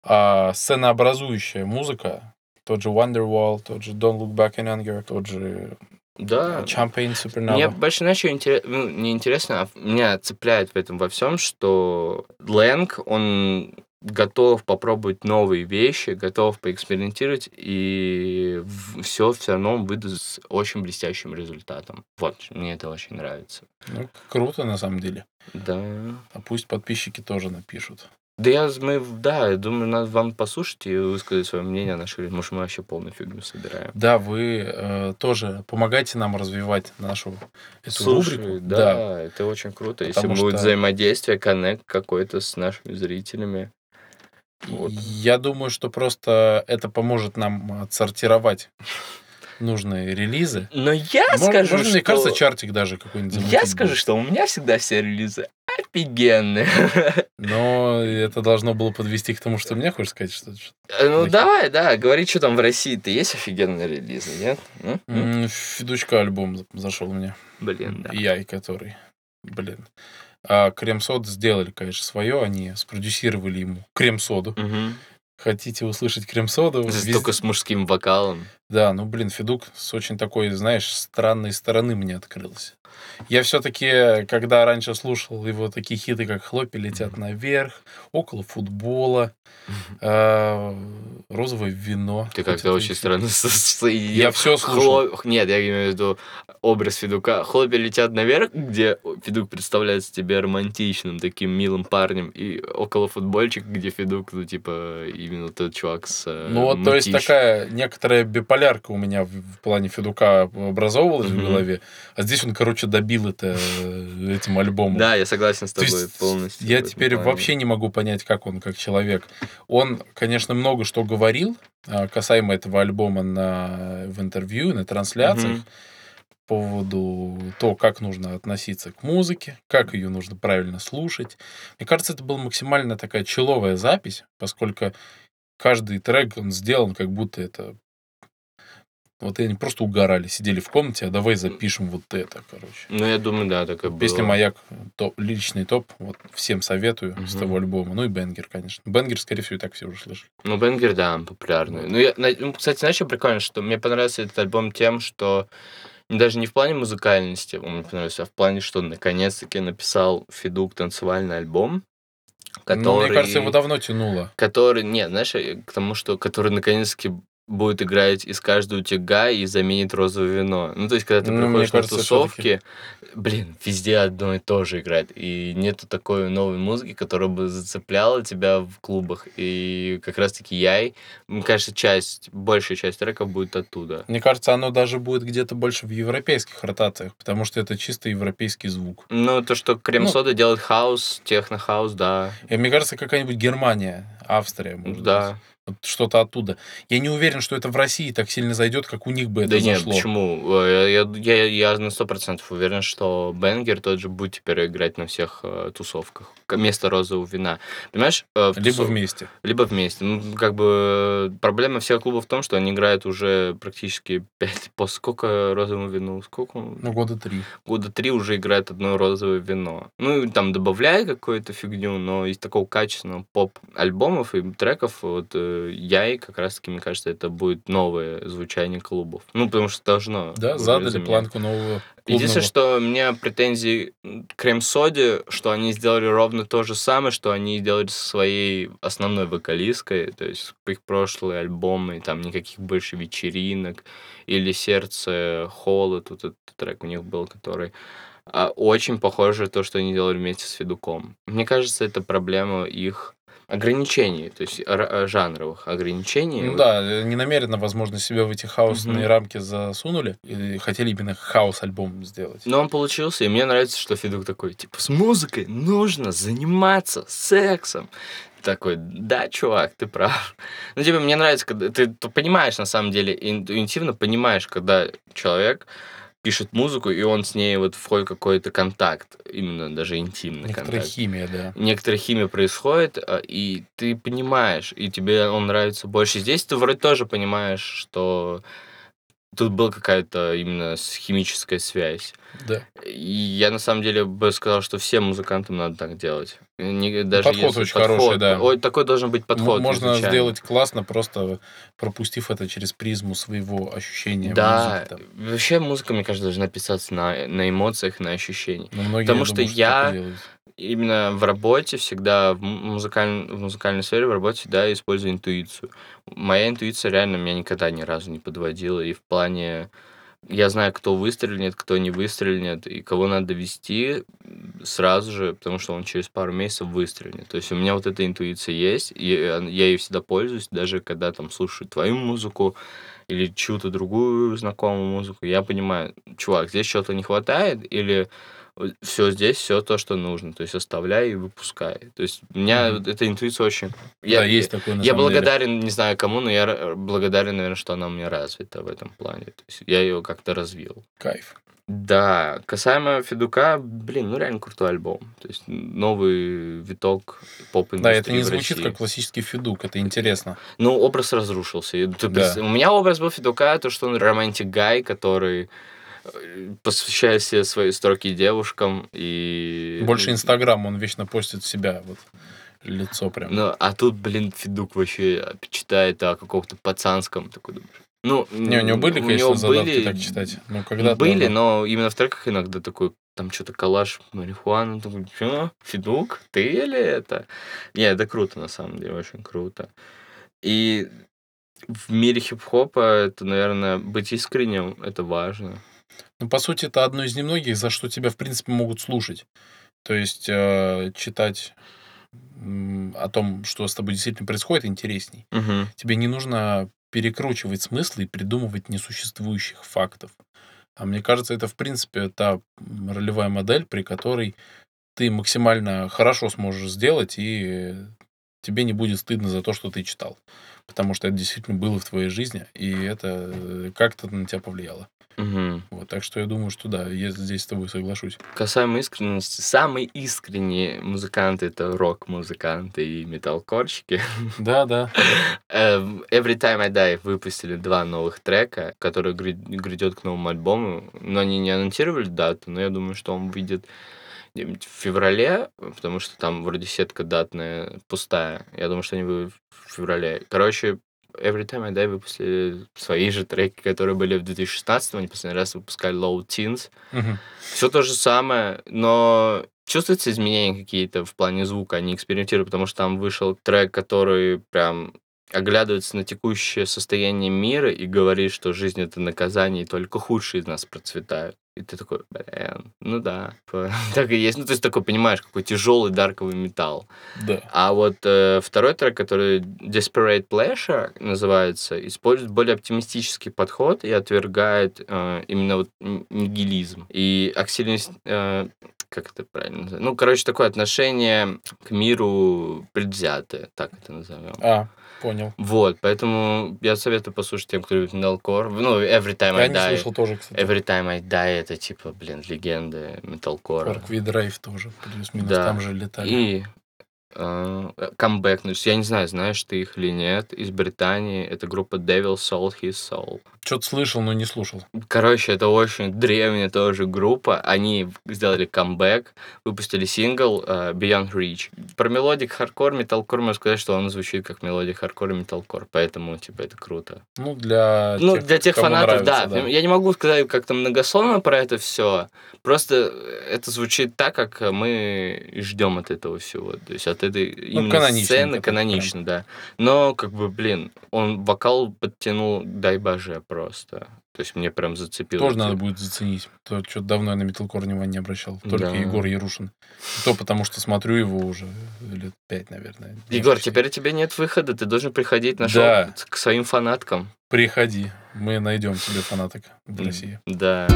а, сценообразующая музыка. Тот же Wonderwall, тот же Don't Look Back in Anger, тот же Да, Champagne Supernova. Мне больше начало интерес... ну, не интересно, а меня цепляет в этом во всем, что Лэнг, он готов попробовать новые вещи, готов поэкспериментировать, и все все равно выйдет с очень блестящим результатом. Вот, мне это очень нравится. Ну, круто, на самом деле. Да. А пусть подписчики тоже напишут. Да, я, мы, да, я думаю, надо вам послушать и высказать свое мнение о нашей... Может, мы вообще полную фигню собираем. Да, вы э, тоже помогайте нам развивать нашу эту Слушай, рубрику. да, это очень круто. Если Потому будет что- взаимодействие, коннект какой-то с нашими зрителями. Вот. Я думаю, что просто это поможет нам отсортировать нужные релизы. Но я Мож- скажу, можно, что... мне кажется, чартик даже какой-нибудь Я замутить скажу, будет. что у меня всегда все релизы офигенные. [LAUGHS] Но это должно было подвести к тому, что мне хочешь сказать, что Ну Плохие. давай, да, говори, что там в России-то есть офигенные релизы, нет? М? М? М, Федучка альбом зашел мне. Блин, да. Яй, который. Блин. А крем-сод сделали, конечно, свое. Они спродюсировали ему крем-соду. Мгм. Хотите услышать крем-соду? Везде- Только с мужским вокалом. Да, ну, блин, Федук с очень такой, знаешь, странной стороны мне открылся. Я все-таки, когда раньше слушал его такие хиты, как «Хлопья летят наверх», «Около футбола», а, «Розовое вино». Ты как-то очень странно [LAUGHS] соединил. Я все слушал. Хлоп- Нет, я имею в виду образ Федука. Хлопья летят наверх, где Федук представляется тебе романтичным, таким милым парнем, и около футбольчик, где Федук, ну, типа, именно тот чувак с э, Ну вот, то есть такая некоторая биполярка у меня в, плане Федука образовывалась Мгм. в голове, а здесь он, короче, добил это э, этим альбомом. Да, я согласен с То тобой полностью. Я теперь вообще не могу понять, как он как человек. Он, конечно, много что говорил а, касаемо этого альбома на, в интервью, на трансляциях по поводу того, как нужно относиться к музыке, как ее нужно правильно слушать. Мне кажется, это была максимально такая человая запись, поскольку каждый трек он сделан, как будто это вот они просто угорали, сидели в комнате, а давай запишем вот это, короче. Ну, я думаю, да, так и было. Песня «Маяк» топ, личный топ, вот всем советую с Мгм. того альбома. Ну и Бенгер, конечно. Бенгер, скорее всего, и так все уже слышали. Ну, Бенгер, да, популярный. Ну, я, ну, кстати, знаешь, что прикольно, что мне понравился этот альбом тем, что даже не в плане музыкальности он мне понравился, а в плане, что наконец-таки написал Федук танцевальный альбом, который... Ну, мне кажется, его давно тянуло. который, нет, знаешь, э, к тому, что который наконец-таки будет играть из каждого утюга и заменит розовое вино. Ну, то есть, когда ты Ну, приходишь на кажется, всё-таки- тусовки, блин, везде одно и то же играет. И нету такой новой музыки, которая бы зацепляла тебя в клубах. И как раз-таки Яй, мне кажется, часть, большая часть треков будет оттуда. Мне кажется, оно даже будет где-то больше в европейских ротациях, потому что это чисто европейский звук. Ну, то, что Крем-сода делает хаус, техно-хаус, да. И мне кажется, какая-нибудь Германия, Австрия, может Да. быть. Что-то оттуда. Я не уверен, что это в России так сильно зайдет, как у них бы это Да нет, зашло. почему? Э, Я, я, я, я на сто процентов уверен, что Бенгер тот же будет теперь играть на всех э, тусовках. Вместо розового вина. Понимаешь? э, в Либо тусов- вместе. Либо вместе. Ну, как бы э, проблема всех клубов в том, что они играют уже практически [LAUGHS] пять... По сколько розовому вину? Сколько? Ну, года три. Года три уже играет одно розовое вино. Ну, и там добавляя какую-то фигню, но из такого качественного поп-альбомов и треков, вот э, Яй, как раз-таки, мне кажется, это будет новое звучание клубов. Ну, потому что должно. Да, задали заменять. планку нового Единственное, клубного. что у меня претензии к Крем-Соде, что они сделали ровно то же самое, что они делали со своей основной вокалисткой, то есть их прошлые альбомы, там никаких больше вечеринок, или «Сердце Холод», вот этот трек у них был, который а, очень похоже то, что они делали вместе с Федуком. Мне кажется, это проблема их ограничений, то есть э, жанровых ограничений. Ну да, э, не намеренно, возможно, себя в эти хаосные Мгм. рамки засунули. И хотели именно хаос-альбом сделать. Но он получился, и мне нравится, что Федук такой, типа, с музыкой нужно заниматься сексом. Такой, да, чувак, ты прав. Ну, типа, мне нравится, когда ты, ты понимаешь, на самом деле, интуитивно понимаешь, когда человек пишет музыку, и он с ней вот входит какой-то контакт, именно даже интимный Некоторая контакт. химия, да. Некоторая химия происходит, а, и ты понимаешь, и тебе он нравится больше. Здесь ты вроде тоже понимаешь, что тут была какая-то именно химическая связь. Да. И я на самом деле бы сказал, что всем музыкантам надо так делать. Не- даже Подход если очень хороший, да. Ой, такой должен быть подход. Можно изначально. сделать классно, просто пропустив это через призму своего ощущения Да, музыки. там. вообще музыка, мне кажется, должна писаться на, на эмоциях, на ощущениях. Но многие, Потому я что думаю, я- делают. Именно в работе всегда, в, музыкаль... в музыкальной сфере, в работе всегда использую интуицию. Моя интуиция реально меня никогда ни разу не подводила. И в плане... Я знаю, кто выстрелит, кто не выстрелит, и кого надо вести сразу же, потому что он через пару месяцев выстрелит. То есть у меня вот эта интуиция есть, и я ей всегда пользуюсь, даже когда там слушаю твою музыку или чью-то другую знакомую музыку, я понимаю, чувак, здесь что-то не хватает, или все здесь, все то, что нужно. То есть оставляй и выпускай. То есть у меня вот эта интуиция очень... да, есть такое на я самом деле. благодарен, не знаю кому, но я благодарен, наверное, что она у меня развита в этом плане. То есть я ее как-то развил. Кайф. Да, касаемо Федука, блин, ну реально крутой альбом. То есть новый виток поп Да, это не звучит как классический фидук, это интересно. Ну, образ разрушился. Да. У меня образ был Федука, то, что он романтик гай, который посвящает все свои строки девушкам и... Больше Инстаграм, он вечно постит себя, вот, лицо прям. Ну, а тут, блин, Федук вообще читает о каком-то пацанском, такой думаешь. Ну, Не, у него были, у конечно, него задатки были- так читать. Ну, когда Были, но именно в треках иногда такой, там что-то коллаж марихуана, такой, что, Федук, ты или это? Не, это круто, на самом деле, очень круто. И в мире хип-хопа это, наверное, быть искренним, это важно. Ну, по сути, это одно из немногих, за что тебя, в принципе, могут слушать. То есть, э, читать о том, что с тобой действительно происходит, интересней. Мгм. Тебе не нужно перекручивать смыслы и придумывать несуществующих фактов. А мне кажется, это, в принципе, та ролевая модель, при которой ты максимально хорошо сможешь сделать, и тебе не будет стыдно за то, что ты читал. Потому что это действительно было в твоей жизни, и это э, как-то на тебя повлияло. Мгм. Вот, так что я думаю, что да, я здесь с тобой соглашусь. Касаемо искренности, самые искренние музыканты это рок-музыканты и металкорщики. Да, да. [LAUGHS] Э, Every Time I Die выпустили два новых трека, которые гря- грядет к новому альбому. Но они не анонсировали дату, но я думаю, что он выйдет в феврале, потому что там вроде сетка датная пустая. Я думаю, что они выйдут в феврале. Короче, Every Time I Die выпустили свои же треки, которые были в 2016 они последний раз выпускали Low Teens. Мгм. Все то же самое, но чувствуются изменения какие-то в плане звука, они экспериментируют, потому что там вышел трек, который прям оглядывается на текущее состояние мира и говорит, что жизнь это наказание, и только худшие из нас процветают. И ты такой, блин, ну да, [LAUGHS] так и есть. Ну, то есть такой, понимаешь, какой тяжелый дарковый металл. Да. А вот э, второй трек, который Desperate Pleasure называется, использует более оптимистический подход и отвергает э, именно вот нигилизм. И аксилист, э, как это правильно называется? Ну, короче, такое отношение к миру предвзятое, так это назовем. А, понял. Вот, поэтому я советую послушать тем, кто любит metalcore. Ну, Every Time Я I не Die. слышал тоже, кстати. Every Time I Die это типа, блин, легенды металкора. Parkway Drive тоже, плюс-минус, Да. там же летали. И э, камбэк, ну, я не знаю, знаешь ты их или нет, из Британии. Это группа Devil Sold His Soul. Что-то слышал, но не слушал. Короче, это очень древняя тоже группа. Они сделали камбэк, выпустили сингл э, Beyond Reach. Про melodic hardcore, металкор можно сказать, что он звучит как melodic hardcore и металкор, поэтому, типа, это круто. Ну, для Ну, тех, для тех фанатов, нравится, да. Я не могу сказать как-то многословно про это все. Просто это звучит так, как мы ждем от этого всего. То есть от этой именно каноничненько сцены канонично, да. Но, как бы, блин, он вокал подтянул, дай боже, просто. То есть мне прям зацепило. Тоже надо будет заценить. То что давно я на металкор внимания не обращал. Только Да. Егор Ярушин. И То потому что смотрю его уже лет пять, наверное. Егор, Почти. теперь у тебя нет выхода, ты должен приходить на Да. шоу к своим фанаткам. Приходи. Мы найдем себе фанаток в России. Да.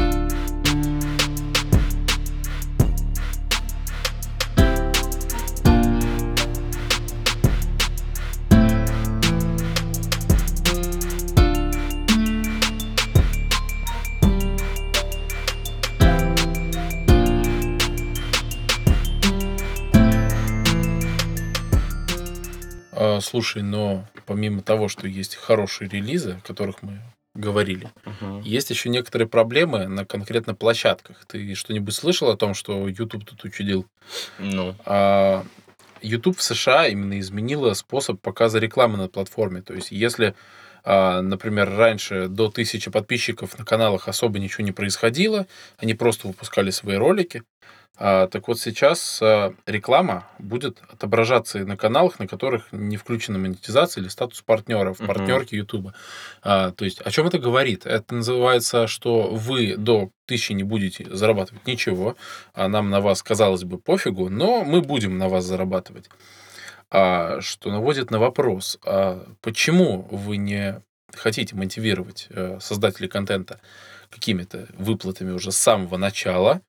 Слушай, но помимо того, что есть хорошие релизы, о которых мы говорили, Мгм. есть еще некоторые проблемы на конкретно площадках. Ты что-нибудь слышал о том, что YouTube тут учудил? Ну, А, YouTube в США именно изменила способ показа рекламы на платформе. То есть, если, а, например, раньше до тысячи подписчиков на каналах особо ничего не происходило, они просто выпускали свои ролики, так вот сейчас а, реклама будет отображаться и на каналах, на которых не включена монетизация или статус партнера в Мгм. партнерке YouTube. А, то есть, о чем это говорит? Это называется, что вы до тысячи не будете зарабатывать ничего, а нам на вас, казалось бы, пофигу, но мы будем на вас зарабатывать. А, что наводит на вопрос, а почему вы не хотите мотивировать э, создателей контента какими-то выплатами уже с самого начала,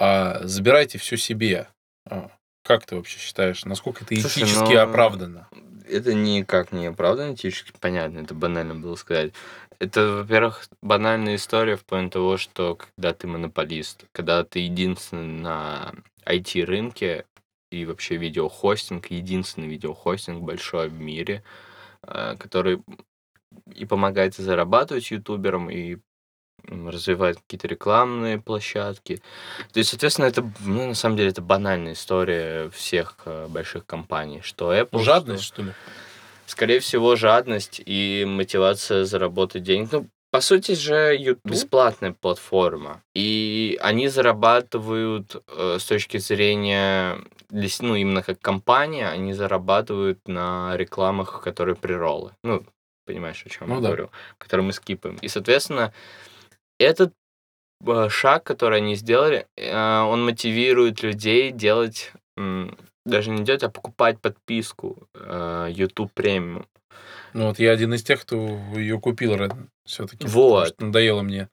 а забирайте все себе. А, Как ты вообще считаешь, насколько это Слушай, этически ну, оправданно? Это никак не оправданно этически, понятно, это банально было сказать. Это, во-первых, банальная история в плане того, что когда ты монополист, когда ты единственный на IT-рынке и вообще видеохостинг, единственный видеохостинг большой в мире, э, который и помогает зарабатывать ютуберам, и развивает какие-то рекламные площадки. То есть, соответственно, это, ну, на самом деле, это банальная история всех э, больших компаний, что Apple... что- Жадность, что ли? Скорее всего, жадность и мотивация заработать денег. Ну, по сути же, YouTube бесплатная платформа. И они зарабатывают э, с точки зрения, ну, именно как компания, они зарабатывают на рекламах, которые приролы. Ну, понимаешь, о чем Ну я да. говорю, которые мы скипаем. И, соответственно, этот э, шаг, который они сделали, э, он мотивирует людей делать, даже не делать, а покупать подписку э, YouTube премиум. Ну вот я один из тех, кто ее купил все-таки. Вот. Надоело мне.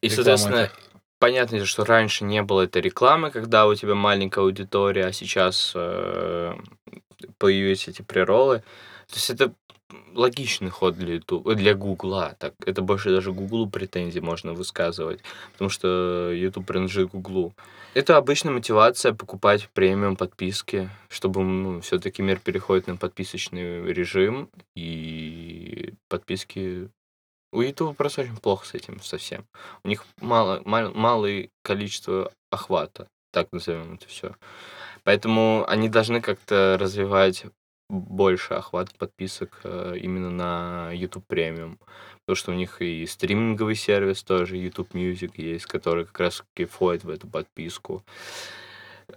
И, соответственно, эта. понятно, что раньше не было этой рекламы, когда у тебя маленькая аудитория, а сейчас э, появились эти приролы. То есть это логичный ход для YouTube, э, для Гугла. Так, это больше даже Гуглу претензий можно высказывать, потому что YouTube принадлежит Гуглу. Это обычная мотивация покупать премиум подписки, чтобы ну, все-таки мир переходит на подписочный режим, и подписки у YouTube просто очень плохо с этим совсем. У них мало, мал- малое количество охвата, так назовем это все. Поэтому они должны как-то развивать больше охват подписок э, именно на YouTube премиум. Потому что у них и стриминговый сервис тоже, YouTube Music есть, который как раз таки входит в эту подписку.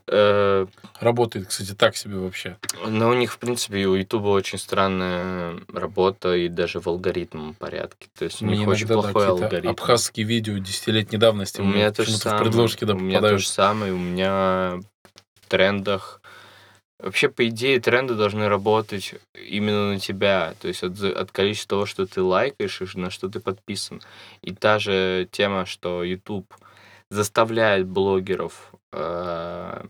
Э, Работает, кстати, так себе вообще. Но у них, в принципе, у Ютуба очень странная работа и даже в алгоритмовом порядке. То есть у них Мне очень иногда, да, плохой какие-то алгоритм. абхазские видео десятилетней давности У меня то же почему-то в самое. предложке да, у меня то же самое. У меня в трендах... Вообще, по идее, тренды должны работать именно на тебя. То есть от, от количества того, что ты лайкаешь и на что ты подписан. И та же тема, что YouTube заставляет блогеров э,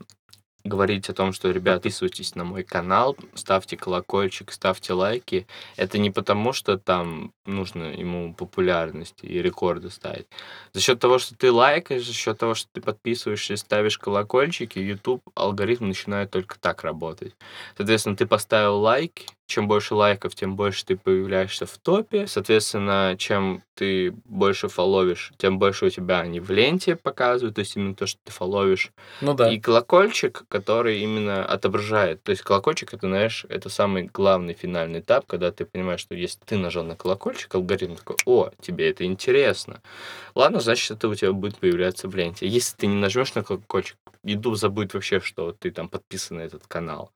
говорить о том, что, ребят, подписывайтесь на мой канал, ставьте колокольчик, ставьте лайки. Это не потому, что там нужно ему популярность и рекорды ставить. За счет того, что ты лайкаешь, за счет того, что ты подписываешься и ставишь колокольчики, YouTube алгоритм начинает только так работать. Соответственно, ты поставил лайк, чем больше лайков, тем больше ты появляешься в топе. Соответственно, чем ты больше фоловишь, тем больше у тебя они в ленте показывают, то есть именно то, что ты фоловишь. Ну да. И колокольчик, который именно отображает. То есть колокольчик, это, знаешь, это самый главный финальный этап, когда ты понимаешь, что если ты нажал на колокольчик, алгоритм такой, о, тебе это интересно. Ладно, значит, это у тебя будет появляться в ленте. Если ты не нажмешь на колокольчик, YouTube забудет вообще, что ты там подписан на этот канал.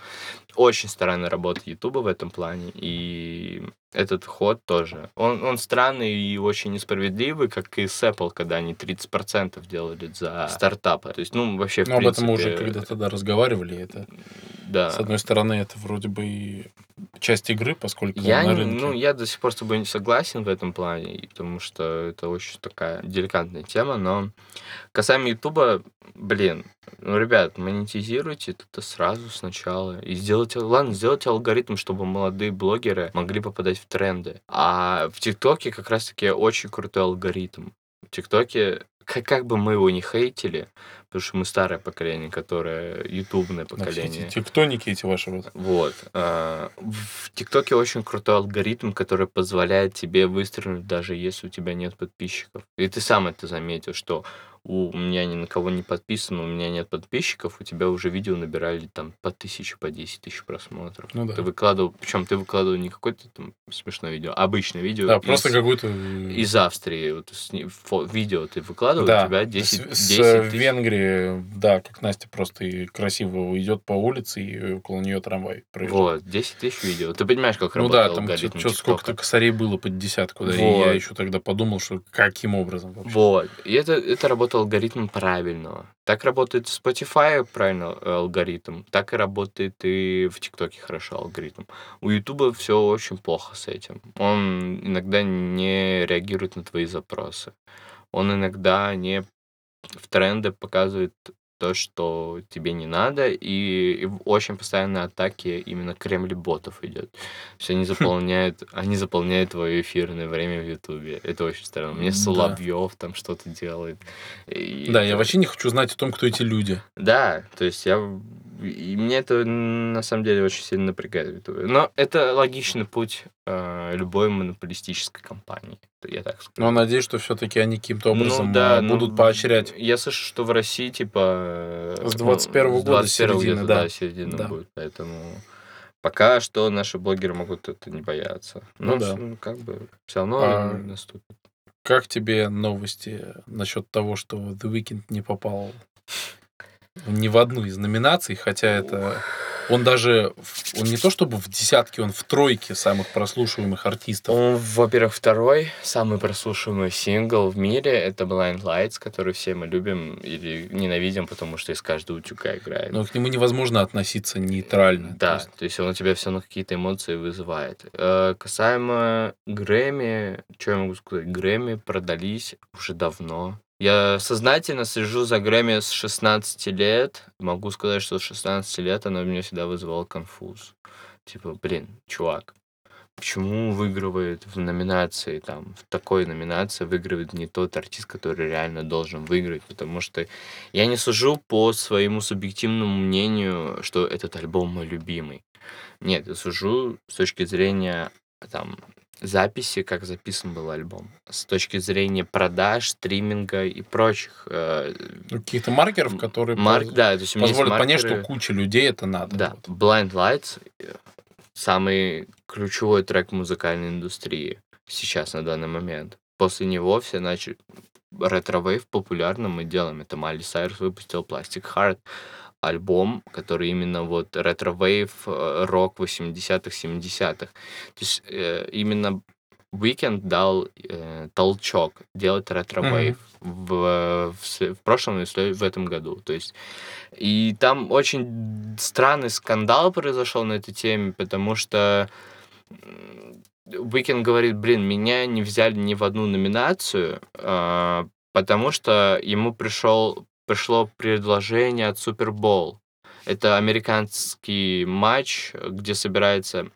Очень странная работа YouTube в этом плане, и этот ход тоже. Он, он странный и очень несправедливый, как и с Apple, когда они 30% делали за стартапы. То есть, ну, вообще, в Ну, об этом мы принципе, уже когда-то да, разговаривали. Это, Да. с одной стороны, это вроде бы и часть игры, поскольку Я, на рынке. ну, я до сих пор с тобой не согласен в этом плане, потому что это очень такая деликатная тема, но касаемо Ютуба, блин, ну, ребят, монетизируйте это сразу сначала и сделайте, ладно, сделайте алгоритм, чтобы молодые блогеры могли попадать в тренды. А в ТикТоке как раз-таки очень крутой алгоритм. В ТикТоке, как, как бы мы его не хейтили, потому что мы старое поколение, которое ютубное поколение. эти тектоники эти ваши вот. Вот. а, В ТикТоке очень крутой алгоритм, который позволяет тебе выстрелить, даже если у тебя нет подписчиков. И ты сам это заметил, что у меня ни на кого не подписано, у меня нет подписчиков, у тебя уже видео набирали там по тысяче, по 10 тысяч просмотров. Ну да. Ты выкладывал, причем ты выкладывал не какое-то там смешное видео, а обычное видео. Да, просто из, какой-то... из Австрии. Вот, с фо- видео ты выкладывал, да, у тебя 10, с, 10 с э, тысяч. Венгрии, да, как Настя просто и красиво идет по улице, и около нее трамвай проезжает. Вот, 10 тысяч видео. Ты понимаешь, как Ну работает да, там что-то сколько-то косарей было под десятку, да, и Вот. я еще тогда подумал, что каким образом вообще. Вот. И это, это работа алгоритма правильного. Так работает в Spotify правильно э, алгоритм, так и работает и в ТикТоке хорошо алгоритм. У Ютуба все очень плохо с этим. Он иногда не реагирует на твои запросы. Он иногда не в тренды показывает то, что тебе не надо, и, и очень постоянной атаке именно Кремль ботов идет. То есть они заполняют, они заполняют твое эфирное время в Ютубе. Это очень странно. Мне Да. Соловьев там что-то делает. И Да, я вообще не хочу знать о том, кто эти люди. Да, то есть я... И мне это на самом деле очень сильно напрягает. Но это логичный путь э, любой монополистической компании. Я так скажу. Но надеюсь, что все-таки они каким-то образом Ну да, ну, будут поощрять. Я слышу, что в России, типа... С ну, 21 с года 21 середины, где-то, да. да, середина Да. будет, поэтому... Пока что наши блогеры могут это не бояться. Ну Ну, да. с- ну, как бы, все равно А, наступит. Как тебе новости насчет того, что The Weeknd не попал ни в одну из номинаций, хотя это... Он даже... Он не то чтобы в десятке, он в тройке самых прослушиваемых артистов. Он, во-первых, второй самый прослушиваемый сингл в мире это Blind Lights, который все мы любим или ненавидим, потому что из каждого утюга играет. Но к нему невозможно относиться нейтрально. То Да, есть то есть он у тебя все равно какие-то эмоции вызывает. Э, Касаемо Грэмми, что я могу сказать? Грэмми продались уже давно. Я сознательно слежу за Грэмми с 16 лет. Могу сказать, что с 16 лет она меня всегда вызывала конфуз. Типа, блин, чувак, почему выигрывает в номинации, там, в такой номинации выигрывает не тот артист, который реально должен выиграть, потому что я не сужу по своему субъективному мнению, что этот альбом мой любимый. Нет, я сужу с точки зрения там записи, как записан был альбом, с точки зрения продаж, стриминга и прочих. э, ну, каких-то маркеров, которые марк, поз- да, то есть позволят понять, что маркеры. куча людей это надо. Да, Вот. Blinding Lights э, самый ключевой трек музыкальной индустрии сейчас на данный момент. После него все начали ретро-вейв популярным мы делаем. Это Майли Сайрус выпустил Plastic Hearts. Альбом, который именно вот ретро-вейв, э, рок 80-х, 70-х. То есть э, именно Weeknd дал э, толчок делать ретро-вейв в, в, с- в прошлом и в в этом году. То есть и там очень странный скандал произошел на этой теме, потому что Weekend говорит, блин, меня не взяли ни в одну номинацию, а, потому что ему пришел, пришло предложение от Super Bowl. Это американский матч, где собирается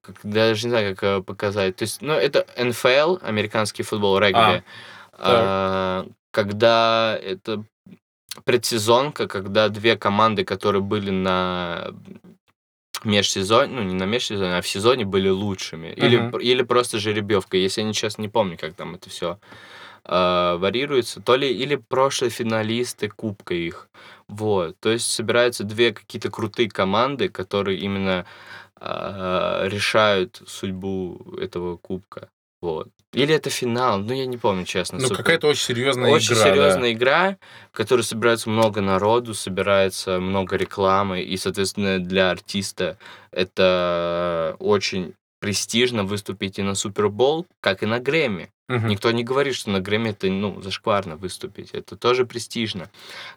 как, даже не знаю, как э, показать. То есть, ну, это НФЛ, американский футбол, регби. А, когда это предсезонка, когда две команды, которые были на межсезонье, ну, не на межсезонье, а в сезоне были лучшими. Или, Мгм. или просто жеребьевка. Если я сейчас не помню, как там это все варьируется, то ли или прошлые финалисты Кубка их. Вот. То есть собираются две какие-то крутые команды, которые именно а, решают судьбу этого Кубка. Вот. Или это финал, ну я не помню, честно. Ну, какая-то очень серьезная очень игра. да. серьезная игра, в которой собирается много народу, собирается много рекламы, и, соответственно, для артиста это очень престижно выступить и на Супербол, как и на Грэмми. Мгм. Никто не говорит, что на Грэмми это, ну, зашкварно выступить. Это тоже престижно.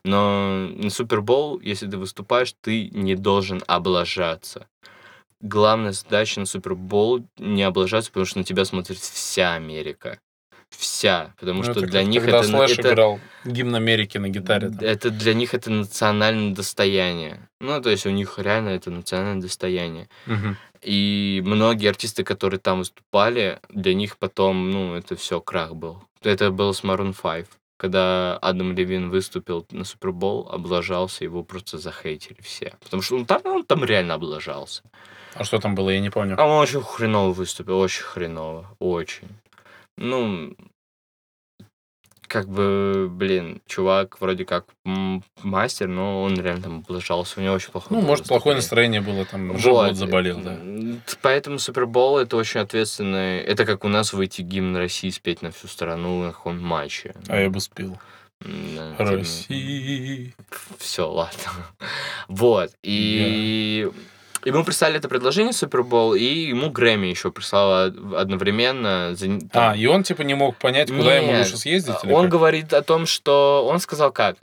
Но на Супербол, если ты выступаешь, ты не должен облажаться. Главная задача на Супербол не облажаться, потому что на тебя смотрит вся Америка. Вся. Потому Ну, что это для как них когда это, Слэш это, играл гимн Америки на гитаре. там. это для них это национальное достояние. Ну, то есть у них реально это национальное достояние. Мгм. И многие артисты, которые там выступали, для них потом, ну, это все крах был. Это был с Maroon 5. Когда Адам Левин выступил на Супербол, облажался, его просто захейтили все. Потому что он там, он там реально облажался. А что там было, я не помню. А он очень хреново выступил, очень хреново, очень. Ну, как бы, блин, чувак вроде как мастер, но он реально там облажался, у него очень плохое Ну, может, плохое настроение было, там, Вот. живот заболел, да. Поэтому Супербол это очень ответственно. Это как у нас выйти гимн России спеть на всю страну на каком матче. А я бы спел. М, Россия. Все, ладно. [LAUGHS] Вот. И... И мы прислали это предложение Супербол, и ему Грэмми еще прислал одновременно. за- А, и он, типа, не мог понять, куда ему Нет, лучше съездить? или Он как? говорит о том, что... Он сказал как?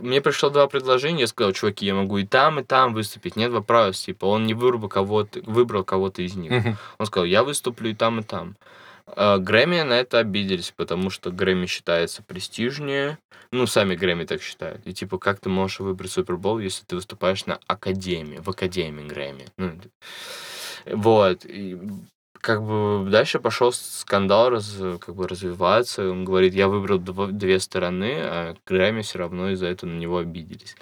Мне пришло два предложения, я сказал, чуваки, я могу и там, и там выступить, нет вопросов. Типа, он не выбрал кого-то, выбрал кого-то из них. Он сказал, я выступлю и там, и там. А, Грэмми на это обиделись, потому что Грэмми считается престижнее. Ну, сами Грэмми так считают. И типа, как ты можешь выбрать Супербол, если ты выступаешь на Академии, в Академии Грэмми? Ну, вот. И как бы дальше пошел скандал раз, как бы развиваться. Он говорит, я выбрал дво- две стороны, а Грэмми все равно из-за этого на него обиделись.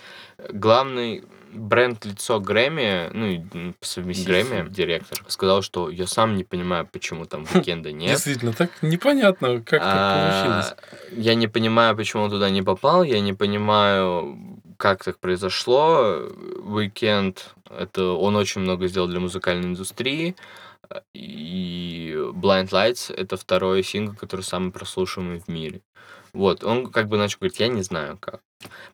Главный бренд-лицо Грэмми, ну, и по совместительству Грэмми, директор, сказал, что я сам не понимаю, почему там уикенда [LAUGHS] нет. Действительно, так непонятно, как так А, получилось. Я не понимаю, почему он туда не попал, я не понимаю, как так произошло. Weeknd, это он очень много сделал для музыкальной индустрии. И Blinding Lights это второй сингл, который самый прослушиваемый в мире. Вот, он как бы начал говорить, я не знаю как.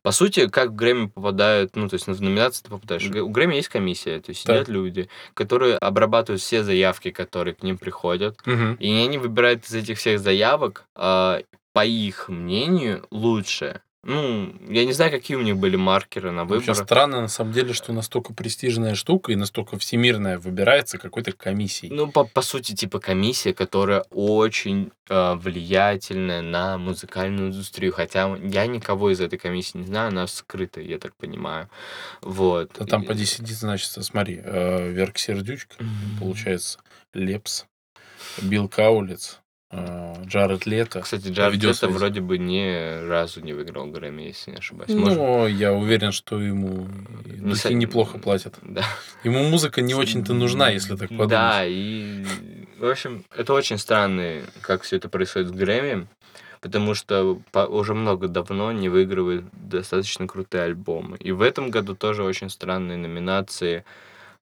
По сути, как в Грэмми попадают, ну, то есть в номинации ты попадаешь. У Грэмми есть комиссия, то есть Так. сидят люди, которые обрабатывают все заявки, которые к ним приходят. Мгм. И они выбирают из этих всех заявок, а, по их мнению, лучшее. Ну, я не знаю, какие у них были маркеры на Вообще выбор. странно, на самом деле, что настолько престижная штука и настолько всемирная выбирается какой-то комиссией. Ну, по, по сути, типа комиссия, которая очень а, влиятельная на музыкальную индустрию. Хотя я никого из этой комиссии не знаю, она скрыта, я так понимаю. Вот. Да там И- поди сидит, значит, смотри, э, Верка Сердючка, получается, Лепс, Билл Каулиц, э, Джаред Лето. Кстати, Джаред. Лето вроде бы ни разу не выиграл Грэмми, если не ошибаюсь. Может, Но я уверен, что ему духи со- неплохо платят. Да. Ему музыка не очень-то нужна, если так подумать. Да, и, в общем, это очень странно, как все это происходит с Грэмми, потому что уже много давно не выигрывает достаточно крутые альбомы. И в этом году тоже очень странные номинации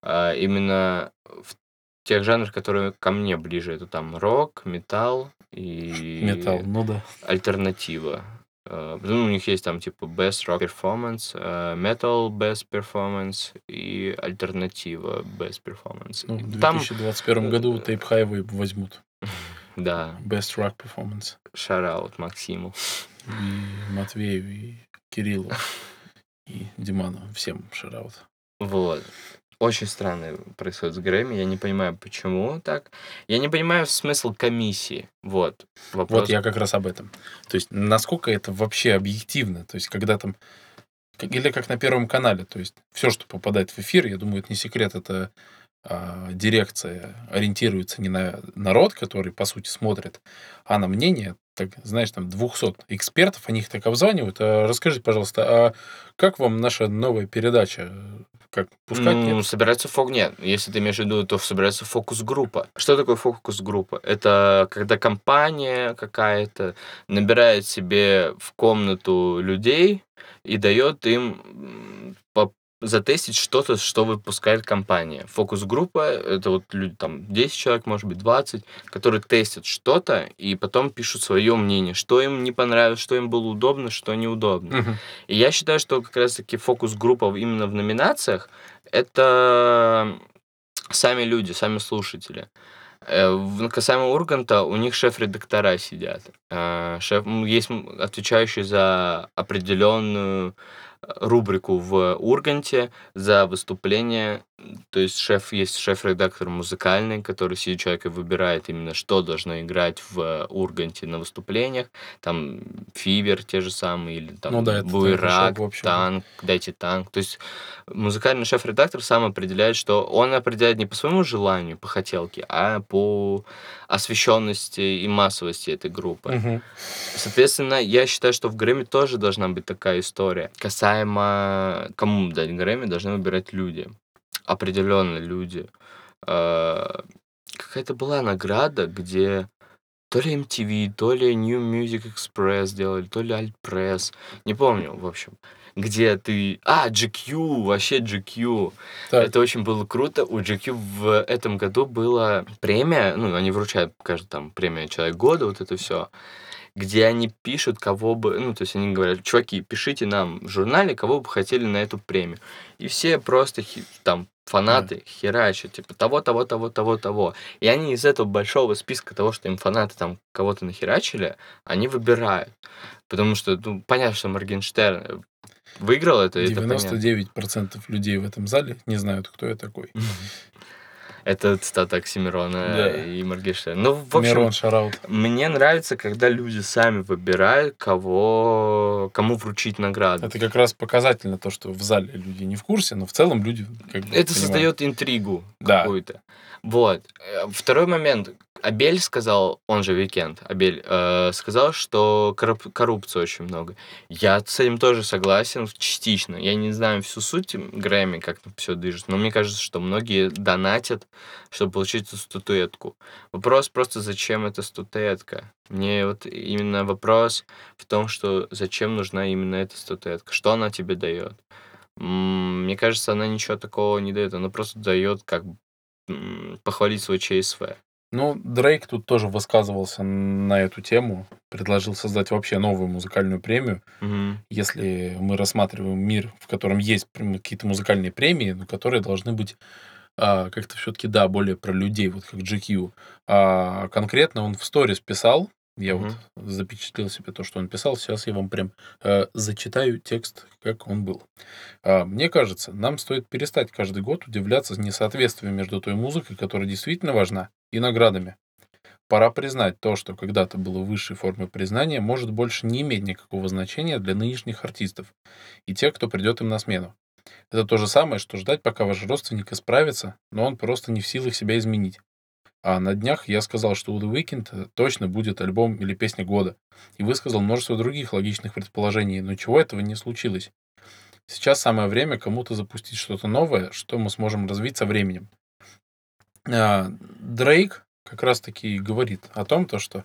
а, именно в тех жанрах, которые ко мне ближе. Это там рок, металл и Металл, ну да. альтернатива. Э, ну, у них есть там типа Best Rock Performance, э, Metal Best Performance и Альтернатива Best Performance. Ну, в Там, 2021 году Tape Highway возьмут. [LAUGHS] да, Best Rock Performance. шараут Максиму. И Матвею, и Кириллу, [LAUGHS] и Диману. Всем шараут. Вот. Очень странно происходит с Грэмми. Я не понимаю, почему так. Я не понимаю смысл комиссии. Вот. Вопрос. Вот я как раз об этом. То есть, насколько это вообще объективно? То есть, когда там... Или как на Первом канале. То есть, все, что попадает в эфир, я думаю, это не секрет, это дирекция ориентируется не на народ, который, по сути, смотрит, а на мнение, так, знаешь, там 200 экспертов, они их так обзванивают. А расскажите, пожалуйста, а как вам наша новая передача? Как пускать? Ну, нет? собирается фокус... Нет, если ты имеешь в виду, то собирается фокус-группа. Что такое фокус-группа? Это когда компания какая-то набирает себе в комнату людей и дает им по- затестить что-то, что выпускает компания. Фокус-группа — это вот люди, там, 10 человек, может быть, 20, которые тестят что-то и потом пишут свое мнение, что им не понравилось, что им было удобно, что неудобно. Мгм. И я считаю, что как раз-таки фокус-группа именно в номинациях — это сами люди, сами слушатели. Э, Касаемо Урганта, у них шеф-редактора сидят. Э, Шеф, есть отвечающий за определенную рубрику в Урганте, за выступление. То есть шеф есть шеф-редактор музыкальный, который сидит человек и выбирает именно, что должно играть в Урганте на выступлениях. Там Фивер те же самые, или там Ну да, Буйрак, танк, дайте танк. То есть музыкальный шеф-редактор сам определяет, что он определяет не по своему желанию, по хотелке, а по освещенности и массовости этой группы. Мгм. Соответственно, я считаю, что в Грэмми тоже должна быть такая история. Касаемо кому дать Грэмми, должны выбирать люди. Определенно люди. Э, Какая-то была награда, где то ли MTV, то ли New Music Express делали, то ли Alt Press. Не помню, в общем. Где ты... А, GQ, вообще GQ. Так. Это очень было круто. У GQ в этом году была премия, ну, они вручают, каждый там, премия Человек года, вот это все, где они пишут, кого бы, ну, то есть они говорят, чуваки, пишите нам в журнале, кого бы хотели на эту премию. И все просто там фанаты херачат, типа того, того, того, того, того. И они из этого большого списка того, что им фанаты там кого-то нахерачили, они выбирают. Потому что, ну, понятно, что Моргенштерн выиграл это, это понятно. 99% людей в этом зале не знают, кто я такой. Это цитата Оксимирона Да. и Моргенштерна. Ну, в общем, Мирон Шараут. мне нравится, когда люди сами выбирают, кого, кому вручить награду. Это как раз показательно то, что в зале люди не в курсе, но в целом люди как бы Это понимают. создает интригу Да. какую-то. Вот. Э, Второй момент. Абель сказал, он же Weeknd, Абель, э, сказал, что корруп- коррупции очень много. Я с этим тоже согласен частично. Я не знаю всю суть Грэмми, как там все движется, но мне кажется, что многие донатят, чтобы получить эту статуэтку. Вопрос просто, зачем эта статуэтка? Мне вот именно вопрос в том, что зачем нужна именно эта статуэтка, что она тебе дает. Мне кажется, она ничего такого не дает, она просто дает как бы, похвалить свой ЧСВ. Ну, Дрейк тут тоже высказывался на эту тему, предложил создать вообще новую музыкальную премию. Мгм. Если мы рассматриваем мир, в котором есть какие-то музыкальные премии, но которые должны быть а, как-то все-таки, да, более про людей, вот как GQ. А конкретно он в сторис писал, я вот запечатлел себе то, что он писал, сейчас я вам прям э, зачитаю текст, как он был. А, Мне кажется, нам стоит перестать каждый год удивляться несоответствию между той музыкой, которая действительно важна, и наградами. Пора признать то, что когда-то было высшей формой признания, может больше не иметь никакого значения для нынешних артистов и тех, кто придет им на смену. Это то же самое, что ждать, пока ваш родственник исправится, но он просто не в силах себя изменить. А на днях я сказал, что у The Weeknd точно будет альбом или песня года, и высказал множество других логичных предположений, но чего этого не случилось. Сейчас самое время кому-то запустить что-то новое, что мы сможем развить со временем. А, Дрейк как раз-таки говорит о том, то, что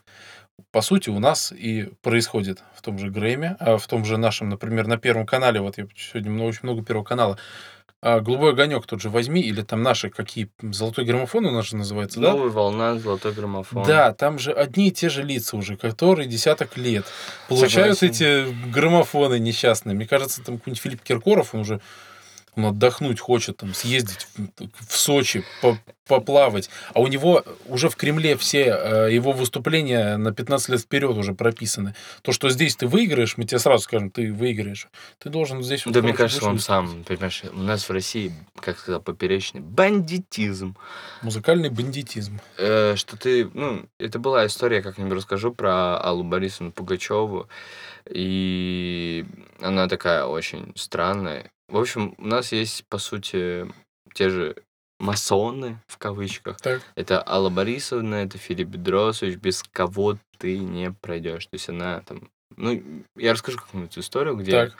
по сути у нас и происходит в том же Грэмми, а в том же нашем, например, на Первом канале, вот я сегодня очень много Первого канала, а, «Голубой огонек» тот же возьми, или там наши какие, «Золотой граммофон» у нас же называется, да? Новая волна, золотой граммофон. Да, там же одни и те же лица уже, которые десяток лет получают Согласен. эти граммофоны несчастные. Мне кажется, там какой-нибудь Филипп Киркоров, он уже он отдохнуть хочет, там, съездить в, Сочи, по- поплавать. А у него уже в Кремле все э, его выступления на 15 лет вперед уже прописаны. То, что здесь ты выиграешь, мы тебе сразу скажем, ты выиграешь. Ты должен здесь... Да, мне кажется, он сам, понимаешь, у нас в России, как сказал, поперечный бандитизм. Музыкальный бандитизм. Э, что ты, ну, это была история, я как-нибудь расскажу про Аллу Борисовну Пугачеву, и она такая очень странная. В общем, у нас есть, по сути, те же масоны, в кавычках. Так. Это Алла Борисовна, это Филипп Бедросович, без кого ты не пройдешь. То есть она там... Ну, я расскажу какую-нибудь историю, где Так.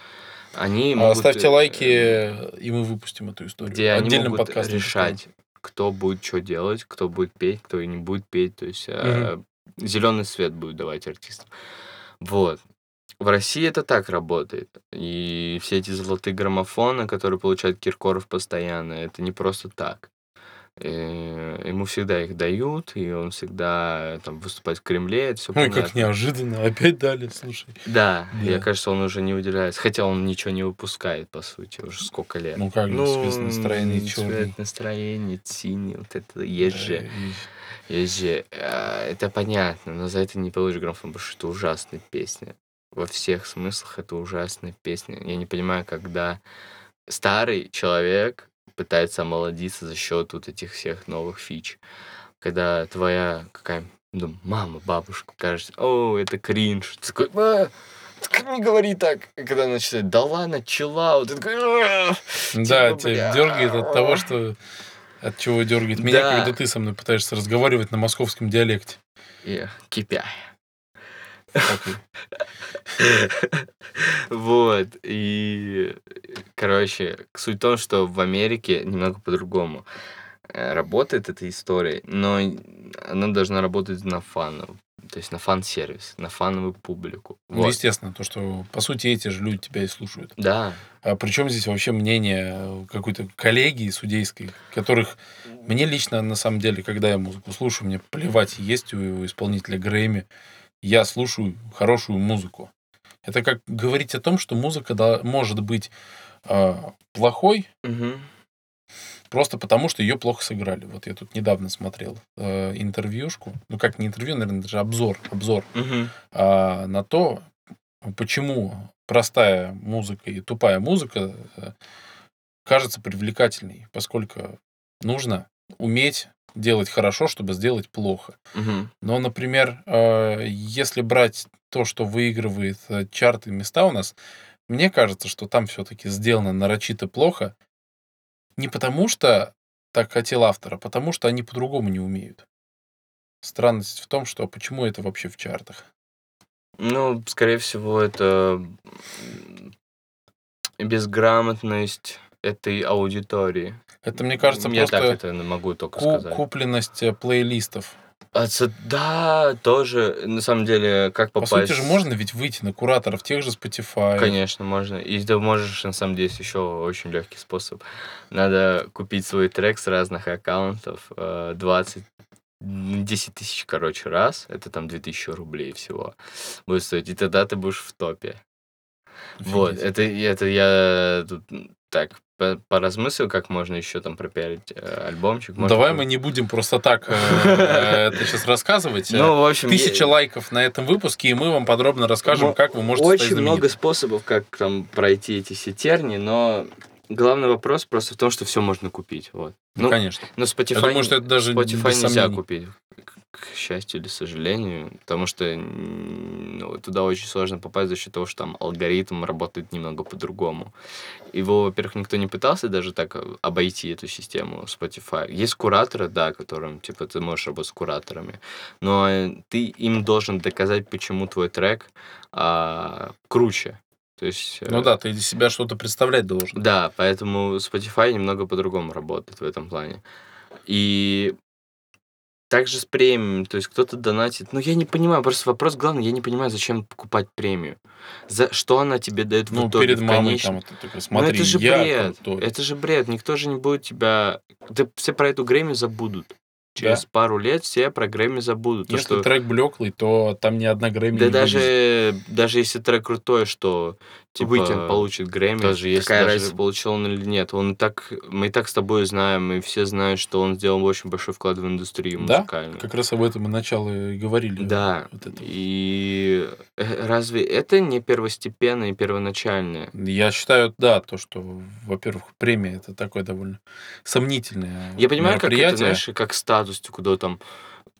они А, могут... Ставьте э, лайки, и мы выпустим эту историю. где они Отдельным могут подкастом. решать, кто будет что делать, кто будет петь, кто и не будет петь. То есть зеленый свет будет давать артистам. Вот. В России это так работает. И все эти золотые граммофоны, которые получает Киркоров постоянно, это не просто так. Э, Ему всегда их дают, и он всегда там выступает в Кремле, это все Ой, как неожиданно. Опять дали, слушай. Да, Да. я кажется, он уже не уделяется. Хотя он ничего не выпускает, по сути, уже сколько лет. Ну как же, цвет настроения цвет черный. настроения синий, вот это есть Да, и- есть же. Это понятно, но за это не получишь граммофон, потому что это ужасная песня. Во всех смыслах это ужасная песня. Я не понимаю, когда старый человек пытается омолодиться за счет вот этих всех новых фич. Когда твоя какая ну, мама, бабушка кажется, о, это кринж. Ты такой, «А, так не говори так. И когда она начинает, да ладно, чила, ты такой, «А». Да, Типа, тебя бля. дергает от того, что... От чего дергает меня, Да. когда ты со мной пытаешься разговаривать на московском диалекте. И кипя. [LAUGHS] Вот. И, короче, суть в том, что в Америке немного по-другому э, работает эта история, но она должна работать на фанов. То есть на фан-сервис, на фановую публику. Ну, Вот. естественно, то, что, по сути, эти же люди тебя и слушают. Да. А причем здесь вообще мнение э, какой-то коллегии судейской, которых мне лично, на самом деле, когда я музыку слушаю, мне плевать, есть у исполнителя Грэмми. Я слушаю хорошую музыку. Это как говорить о том, что музыка да, может быть э, плохой, Мгм. Просто потому, что ее плохо сыграли. Вот я тут недавно смотрел э, интервьюшку, ну как не интервью, наверное, даже обзор, обзор Мгм. а, на то, почему простая музыка и тупая музыка э, кажется привлекательней, поскольку нужно уметь делать хорошо, чтобы сделать плохо. Мгм. Но, например, э, если брать то, что выигрывает э, чарты места у нас, мне кажется, что там все-таки сделано нарочито плохо. Не потому, что так хотел автор, а потому, что они по-другому не умеют. Странность в том, что почему это вообще в чартах. Ну, скорее всего, это безграмотность этой аудитории. Это, мне кажется, Я так просто это могу только ку- сказать. купленность э, плейлистов. А, да, тоже, на самом деле, как По попасть... сути же можно ведь выйти на кураторов тех же Spotify. Конечно, можно. И ты можешь, на самом деле, есть еще очень легкий способ. Надо купить свой трек с разных аккаунтов, э, 20 м, 10 тысяч, короче, раз, это там 2000 рублей всего будет стоить, и тогда ты будешь в топе. Вот, это, это я тут так по- поразмыслил, как можно еще там пропиарить э, альбомчик. Ну, Давай мы не будем просто так э, это сейчас рассказывать. [LAUGHS] Ну, в общем, Тысяча я- лайков на этом выпуске, и мы вам подробно расскажем, Мо- как вы можете Очень много способов, как там пройти эти все тернии, но главный вопрос просто в том, что все можно купить. Вот. Ну, Ну, конечно. но Spotify, Я думаю, что это даже Spotify нельзя сомнений. купить, к, счастью или сожалению, потому что ну, туда очень сложно попасть за счет того, что там алгоритм работает немного по-другому. Его, во-первых, никто не пытался даже так э, обойти эту систему Spotify. Есть кураторы, да, которым, типа, ты можешь работать с кураторами, но э, ты им должен доказать, почему твой трек а, круче. То есть... э, Ну да, ты из себя что-то представлять должен. да, поэтому Spotify немного по-другому работает в этом плане. И также с премиями, то есть кто-то донатит. Но я не понимаю, просто вопрос главный, я не понимаю, зачем покупать премию. За что она тебе дает в Ну, итоге, перед в мамой конечном? там это такой, Ну, смотри, это же я бред. крутой. Это же бред. Никто же не будет тебя... Да все про эту Грэмми забудут. Через пару лет все про Грэмми забудут. То, Если что... трек блеклый, то там ни одна Грэмми Да не даже, даже если трек крутой, что типа, Weeknd получит Грэмми, тоже есть какая даже- разница, получил он или нет. Он и так, мы и так с тобой знаем, и все знают, что он сделал очень большой вклад в индустрию Да? музыкальную. Как раз об этом и начало и говорили. Да. Вот это. И э, разве это не первостепенное и первоначальное? Я считаю, да, то, что, во-первых, премия это такое довольно сомнительное Я понимаю, как это, знаешь, как статус, куда там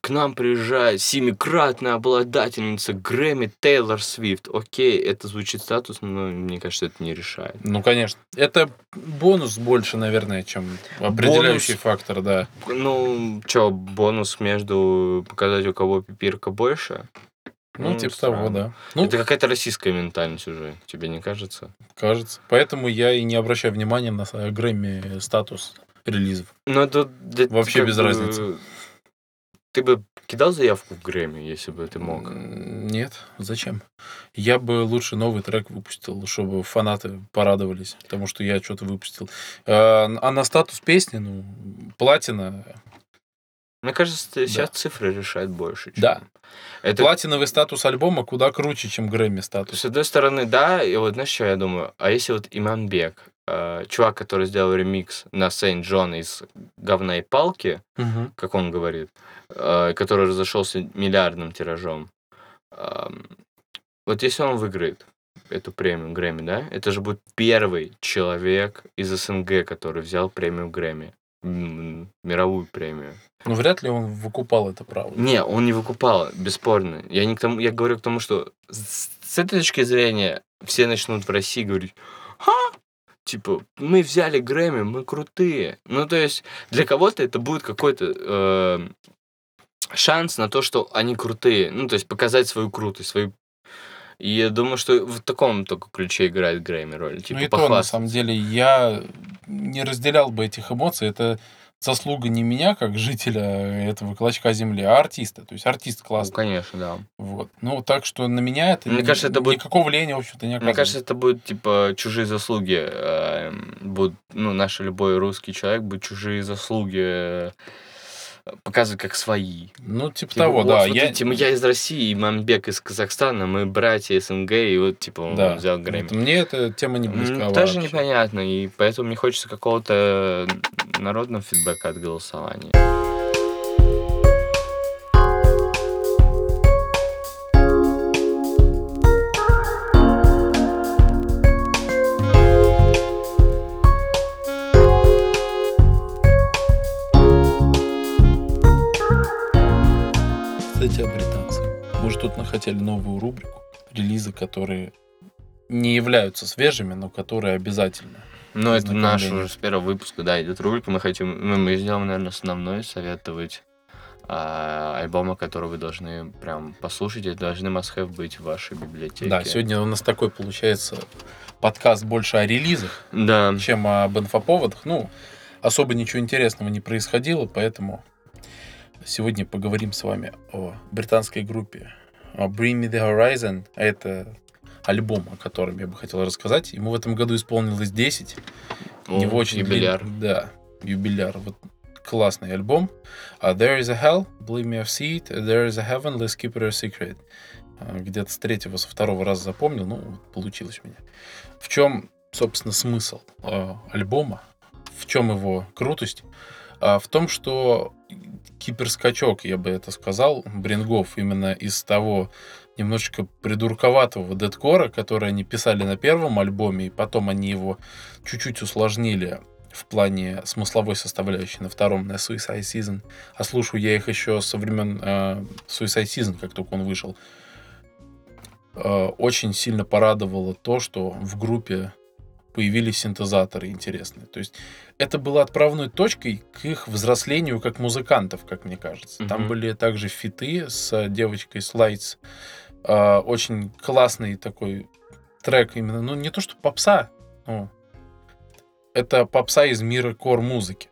к нам приезжает семикратная обладательница Грэмми Тейлор Свифт. Окей, это звучит статус, но мне кажется, это не решает. Ну, конечно. Это бонус больше, наверное, чем определяющий фактор, да. Ну, что, бонус между показать, у кого пипирка больше? Ну, Ну, типа странно. того, да. Ну, это какая-то российская ментальность уже, тебе не кажется? кажется. Поэтому я и не обращаю внимания на Грэмми статус релизов. Ну, это, да Вообще без бы- разницы. Ты бы кидал заявку в Грэмми, если бы ты мог? Нет, зачем? Я бы лучше новый трек выпустил, чтобы фанаты порадовались, потому что я что-то выпустил. А а на статус песни, ну, платина. Мне кажется, Да. сейчас цифры решают больше. чем- Да. Это Платиновый статус альбома куда круче, чем Грэмми статус. С одной стороны, да, и вот знаешь, что я думаю? А если вот Иманбек, э, чувак, который сделал ремикс на Сейнт Джон из говна и палки, Мгм. как он говорит, э, который разошелся миллиардным тиражом, эм, вот если он выиграет эту премию Грэмми, да, это же будет первый человек из СНГ, который взял премию Грэмми, мировую премию. Ну, вряд ли он выкупал это право. Не, он не выкупал, бесспорно. Я не к тому, я говорю к тому, что с, с этой точки зрения все начнут в России говорить, ха, типа, мы взяли Грэмми, мы крутые. Ну, то есть, для кого-то это будет какой-то э, шанс на то, что они крутые. Ну, то есть, показать свою крутость, свою... И я думаю, что в таком только ключе играет Грэмми роль. Типа, ну и то, на самом деле, я не разделял бы этих эмоций. Это заслуга не меня, как жителя этого клочка земли, а артиста. То есть артист Ну, классный. конечно, да. Вот. Ну, так что на меня это, Мне ни- кажется, это будет- никакого влияния, в общем-то, не Мне оказывает. кажется, это будет типа чужие заслуги. э, будут, ну, наш любой русский человек будет чужие заслуги показывать как свои. Ну, типа, Типа, того, вот, да. смотрите, мы- я из России, и Мамбек из Казахстана, мы братья СНГ, и вот типа он да. взял Грэмми. Вот Мне эта тема не близка Тоже вообще. непонятно, и поэтому мне хочется какого-то народного фидбэка от голосования. Тут хотели новую рубрику. Релизы, которые не являются свежими, но которые обязательно. Ну, это наш уже с первого выпуска, да, идет рубрика. Мы хотим, ну, мы сделаем, наверное, основной советовать а, альбомы, которые вы должны прям послушать, и должны must-have быть в вашей библиотеке. Да, сегодня у нас такой получается подкаст больше о релизах, Да. чем об инфоповодах. Ну, особо ничего интересного не происходило, поэтому сегодня поговорим с вами о британской группе Bring Me The Horizon. Это альбом, о котором я бы хотел рассказать. Ему в этом году исполнилось 10. У О, него очень юбиляр. длин- Да, юбиляр. Вот классный альбом. А There is a Hell, Believe Me I've seen it. There is a Heaven, Let's Keep It a Secret. А, Где-то с третьего, со второго раза запомнил. Ну, вот получилось у меня. В чем, собственно, смысл э, альбома? В чем его крутость? А, в том, что киберскачок, я бы это сказал, Брингов именно из того немножечко придурковатого дедкора, который они писали на первом альбоме, и потом они его чуть-чуть усложнили в плане смысловой составляющей на втором, на Suicide Season. А слушаю я их еще со времен э, Suicide Season, как только он вышел. Э, очень сильно порадовало то, что в группе появились синтезаторы интересные. То есть это было отправной точкой к их взрослению как музыкантов, как мне кажется. Там Мгм. были также фиты с девочкой Слайдс. Э, очень классный такой трек именно, ну не то что попса, ну, это попса из мира кор-музыки.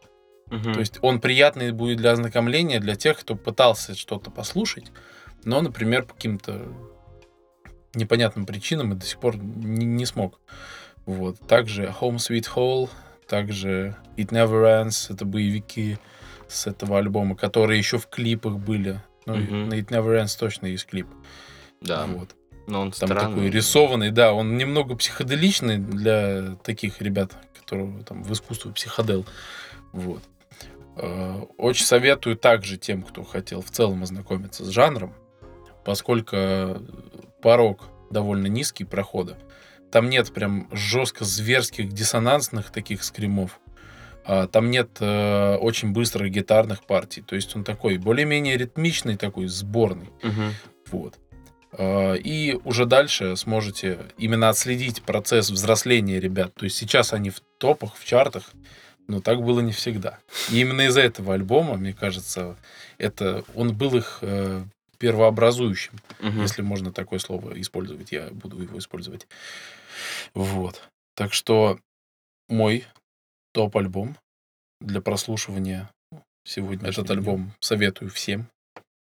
Мгм. То есть он приятный будет для ознакомления для тех, кто пытался что-то послушать, но, например, по каким-то непонятным причинам и до сих пор не, не смог. Вот. Также Home Sweet Hole, также It Never Ends, это боевики с этого альбома, которые еще в клипах были. Ну, Мгм. на It Never Ends точно есть клип. Да. Вот. Но он Там странный. такой рисованный, да, он немного психоделичный для таких ребят, которые там в искусство психодел. Вот. Э, Очень советую также тем, кто хотел в целом ознакомиться с жанром, поскольку порог довольно низкий прохода. Там нет прям жестко зверских диссонансных таких скримов. А, Там нет э, очень быстрых гитарных партий. То есть он такой более-менее ритмичный, такой сборный. Мгм. Вот. А, И уже дальше сможете именно отследить процесс взросления ребят. То есть сейчас они в топах, в чартах, но так было не всегда. И именно из-за этого альбома, мне кажется, это он был их э, первообразующим, Мгм. если можно такое слово использовать, я буду его использовать. Вот. Так что мой топ-альбом для прослушивания сегодня. Этот дня. альбом советую всем.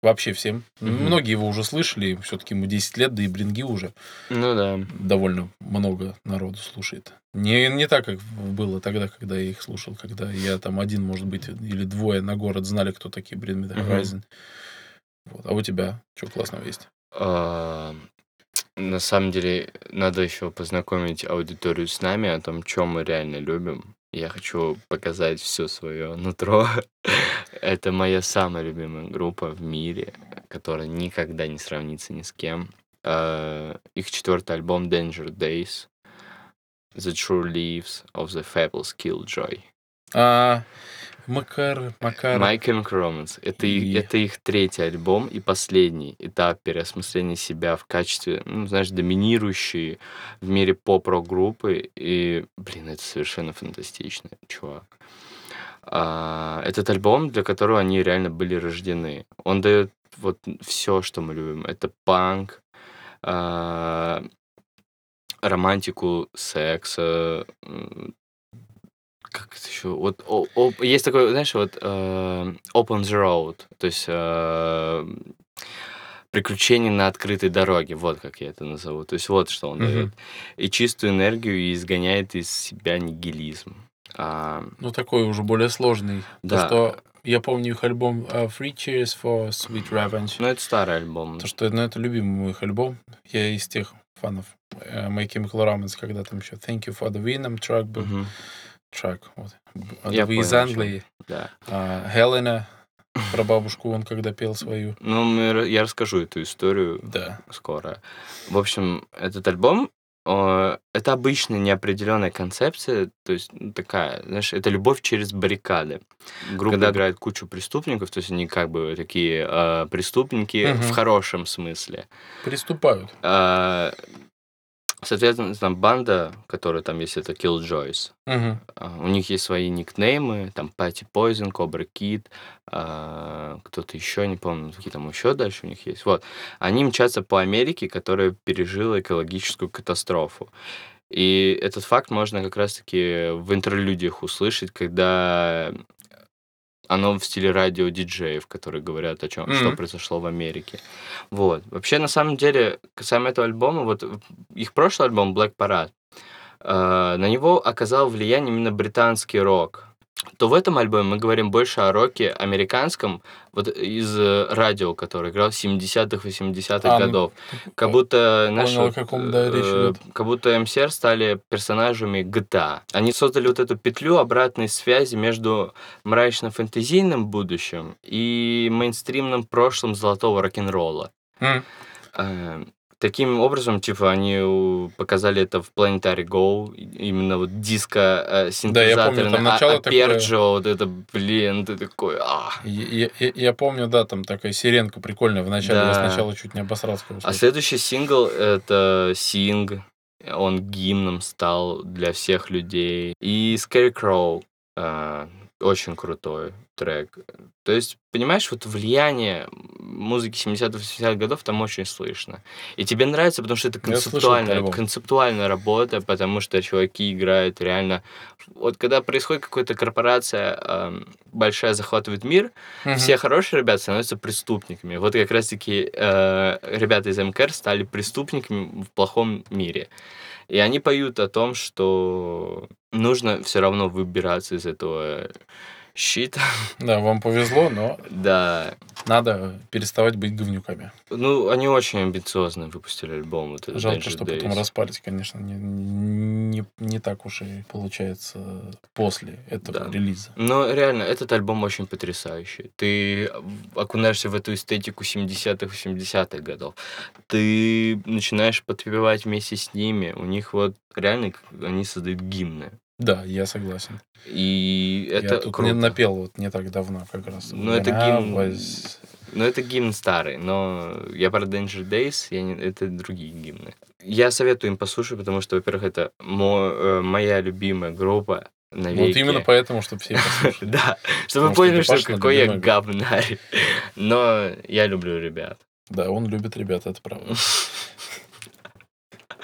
Вообще всем. Мгм. Многие его уже слышали, все-таки ему 10 лет, да и бринги уже Ну да. довольно много народу слушает. Не, не так, как было тогда, когда я их слушал, когда я там один, может быть, или двое на город знали, кто такие Мгм. Horizon. Вот. А у тебя что классного есть? На самом деле, надо еще познакомить аудиторию с нами о том, чем мы реально любим. Я хочу показать все свое нутро. [LAUGHS] Это моя самая любимая группа в мире, которая никогда не сравнится ни с кем. А, Их четвертый альбом Danger Days. The True Leaves of the Fables Killjoy. А, Макар, Макар. Chemical Romance. Это, их, И- это их третий альбом и последний этап переосмысления себя в качестве, ну, знаешь, доминирующей в мире поп-рок группы. И, блин, это совершенно фантастично, чувак. А, этот альбом, для которого они реально были рождены. Он дает вот все, что мы любим. Это панк, а, романтику секса, как это еще? Вот о- о- есть такой, знаешь, вот э, Open the Road, то есть э, приключения на открытой дороге, вот как я это назову. То есть вот что он Мгм. дает. И чистую энергию и изгоняет из себя нигилизм. А, Ну, такой уже более сложный. Да. То, что я помню их альбом э, Free Cheers for Sweet Revenge. ну, это старый альбом. То, что ну, это любимый их альбом. Я из тех фанов My Chemical Romance, когда там еще Thank You for the Venom track был. Мгм. Трек. Вот. Я Вы из понял. Англии. Да. А, Хелена, про бабушку он когда пел свою. Ну, мы я расскажу эту историю Да. скоро. В общем, этот альбом это обычная неопределенная концепция, то есть ну, такая, знаешь, это любовь через баррикады. Группа Когда- играет кучу преступников, то есть они как бы такие э, преступники Мгм. в хорошем смысле. Приступают. Э, соответственно, там банда, которая там есть, это Killjoys. А, У них есть свои никнеймы, там Пати Poison, Cobra Kid, а, кто-то еще, не помню, какие там еще дальше у них есть. Вот. Они мчатся по Америке, которая пережила экологическую катастрофу. И этот факт можно как раз-таки в интерлюдиях услышать, когда оно в стиле радио-диджеев, которые говорят о чем, что Мгм. произошло в Америке. Вот. Вообще, на самом деле, касаемо этого альбома, вот их прошлый альбом Black Parade, э, на него оказал влияние именно британский рок. То в этом альбоме мы говорим больше о роке американском, вот из э, радио, который играл в 70-х, 80-х А, ну, годов. Как будто, Понял, каком, да, речь э, идет. как будто МСР стали персонажами GTA. Они создали вот эту петлю обратной связи между мрачно-фэнтезийным будущим и мейнстримным прошлым золотого рок-н-ролла. М. Э, Таким образом, типа, они показали это в Planetary Go, именно вот диско э, синтезаторы, там начало такое. Вот это, блин, ты такой, а. Я, я- я помню, да, там такая сиренка прикольная. Вначале я Да. сначала чуть не обосрался. А следующий сингл это Sing. Он гимном стал для всех людей. И Scarecrow. Э, очень крутой трек. То есть, понимаешь, вот влияние музыки 70-х, 80-х годов там очень слышно. И тебе нравится, потому что это концептуальная, концептуальная работа, потому что чуваки играют реально... Вот когда происходит какая-то корпорация эм, большая захватывает мир, Мгм. все хорошие ребята становятся преступниками. Вот как раз-таки э, ребята из МКР стали преступниками в плохом мире. И они поют о том, что нужно все равно выбираться из этого щита. [LAUGHS] Да, вам повезло, но Да. надо переставать быть говнюками. Ну, они очень амбициозно выпустили альбом. Вот Жалко, Danger что потом Days. распались, конечно, не, не, не так уж и получается после этого Да. релиза. Но реально, этот альбом очень потрясающий. Ты окунаешься в эту эстетику 70-х, 80-х годов. Ты начинаешь подпевать вместе с ними. У них вот реально они создают гимны. Да, я согласен. И это я тут круто. не напел вот не так давно как раз. Ну, это гимн- was- Ну, это гимн старый, но я про Danger Days, я не- это другие гимны. Я советую им послушать, потому что, во-первых, это мо- э, моя любимая группа навеки. Вот именно поэтому, чтобы все послушали. [LAUGHS] Да, чтобы вы поняли, что какой я говнарь. [LAUGHS] Но я люблю ребят. Да, он любит ребят, это правда. [LAUGHS]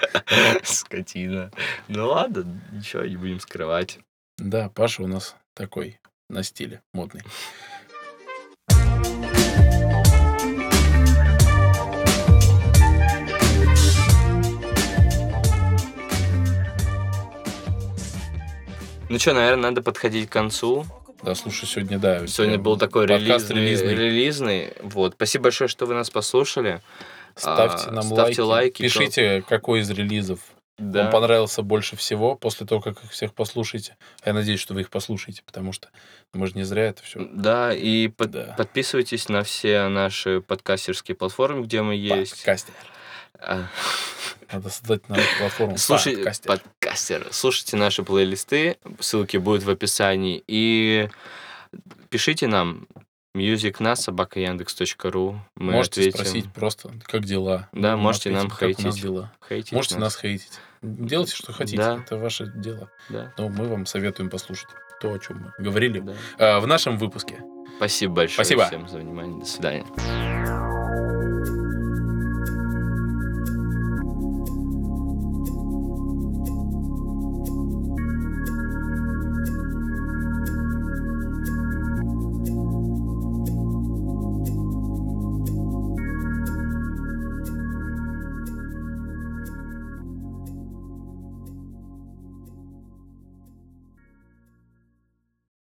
[LAUGHS] Скотина. Ну ладно, ничего, не будем скрывать. Да, Паша у нас такой на стиле модный. Ну что, наверное, надо подходить к концу. Да, слушай, сегодня, да. Сегодня был такой релизный, релизный. релизный. Вот. Спасибо большое, что вы нас послушали. Ставьте А, нам ставьте лайки. лайки, Пишите, какой из релизов Да. вам понравился больше всего после того, как их всех послушаете. Я надеюсь, что вы их послушаете, потому что мы же не зря это все. Да, и под- Да. подписывайтесь на все наши подкастерские платформы, где мы есть. Подкастер. А, Надо создать на платформу. Слушай, Подкастер. подкастер. Слушайте наши плейлисты, ссылки будут в описании. И пишите нам music на собакаяндекс.ру. Мы можете ответим. спросить просто, как дела. Да, Мы можете нам ответим, как у нас хейтить. дела. Хейтить Можете нас хейтить. Делайте, что хотите. Да. Это ваше дело. Да, Но мы вам советуем послушать то, о чем мы говорили да. а, в нашем выпуске. Спасибо большое Спасибо. всем за внимание. До свидания.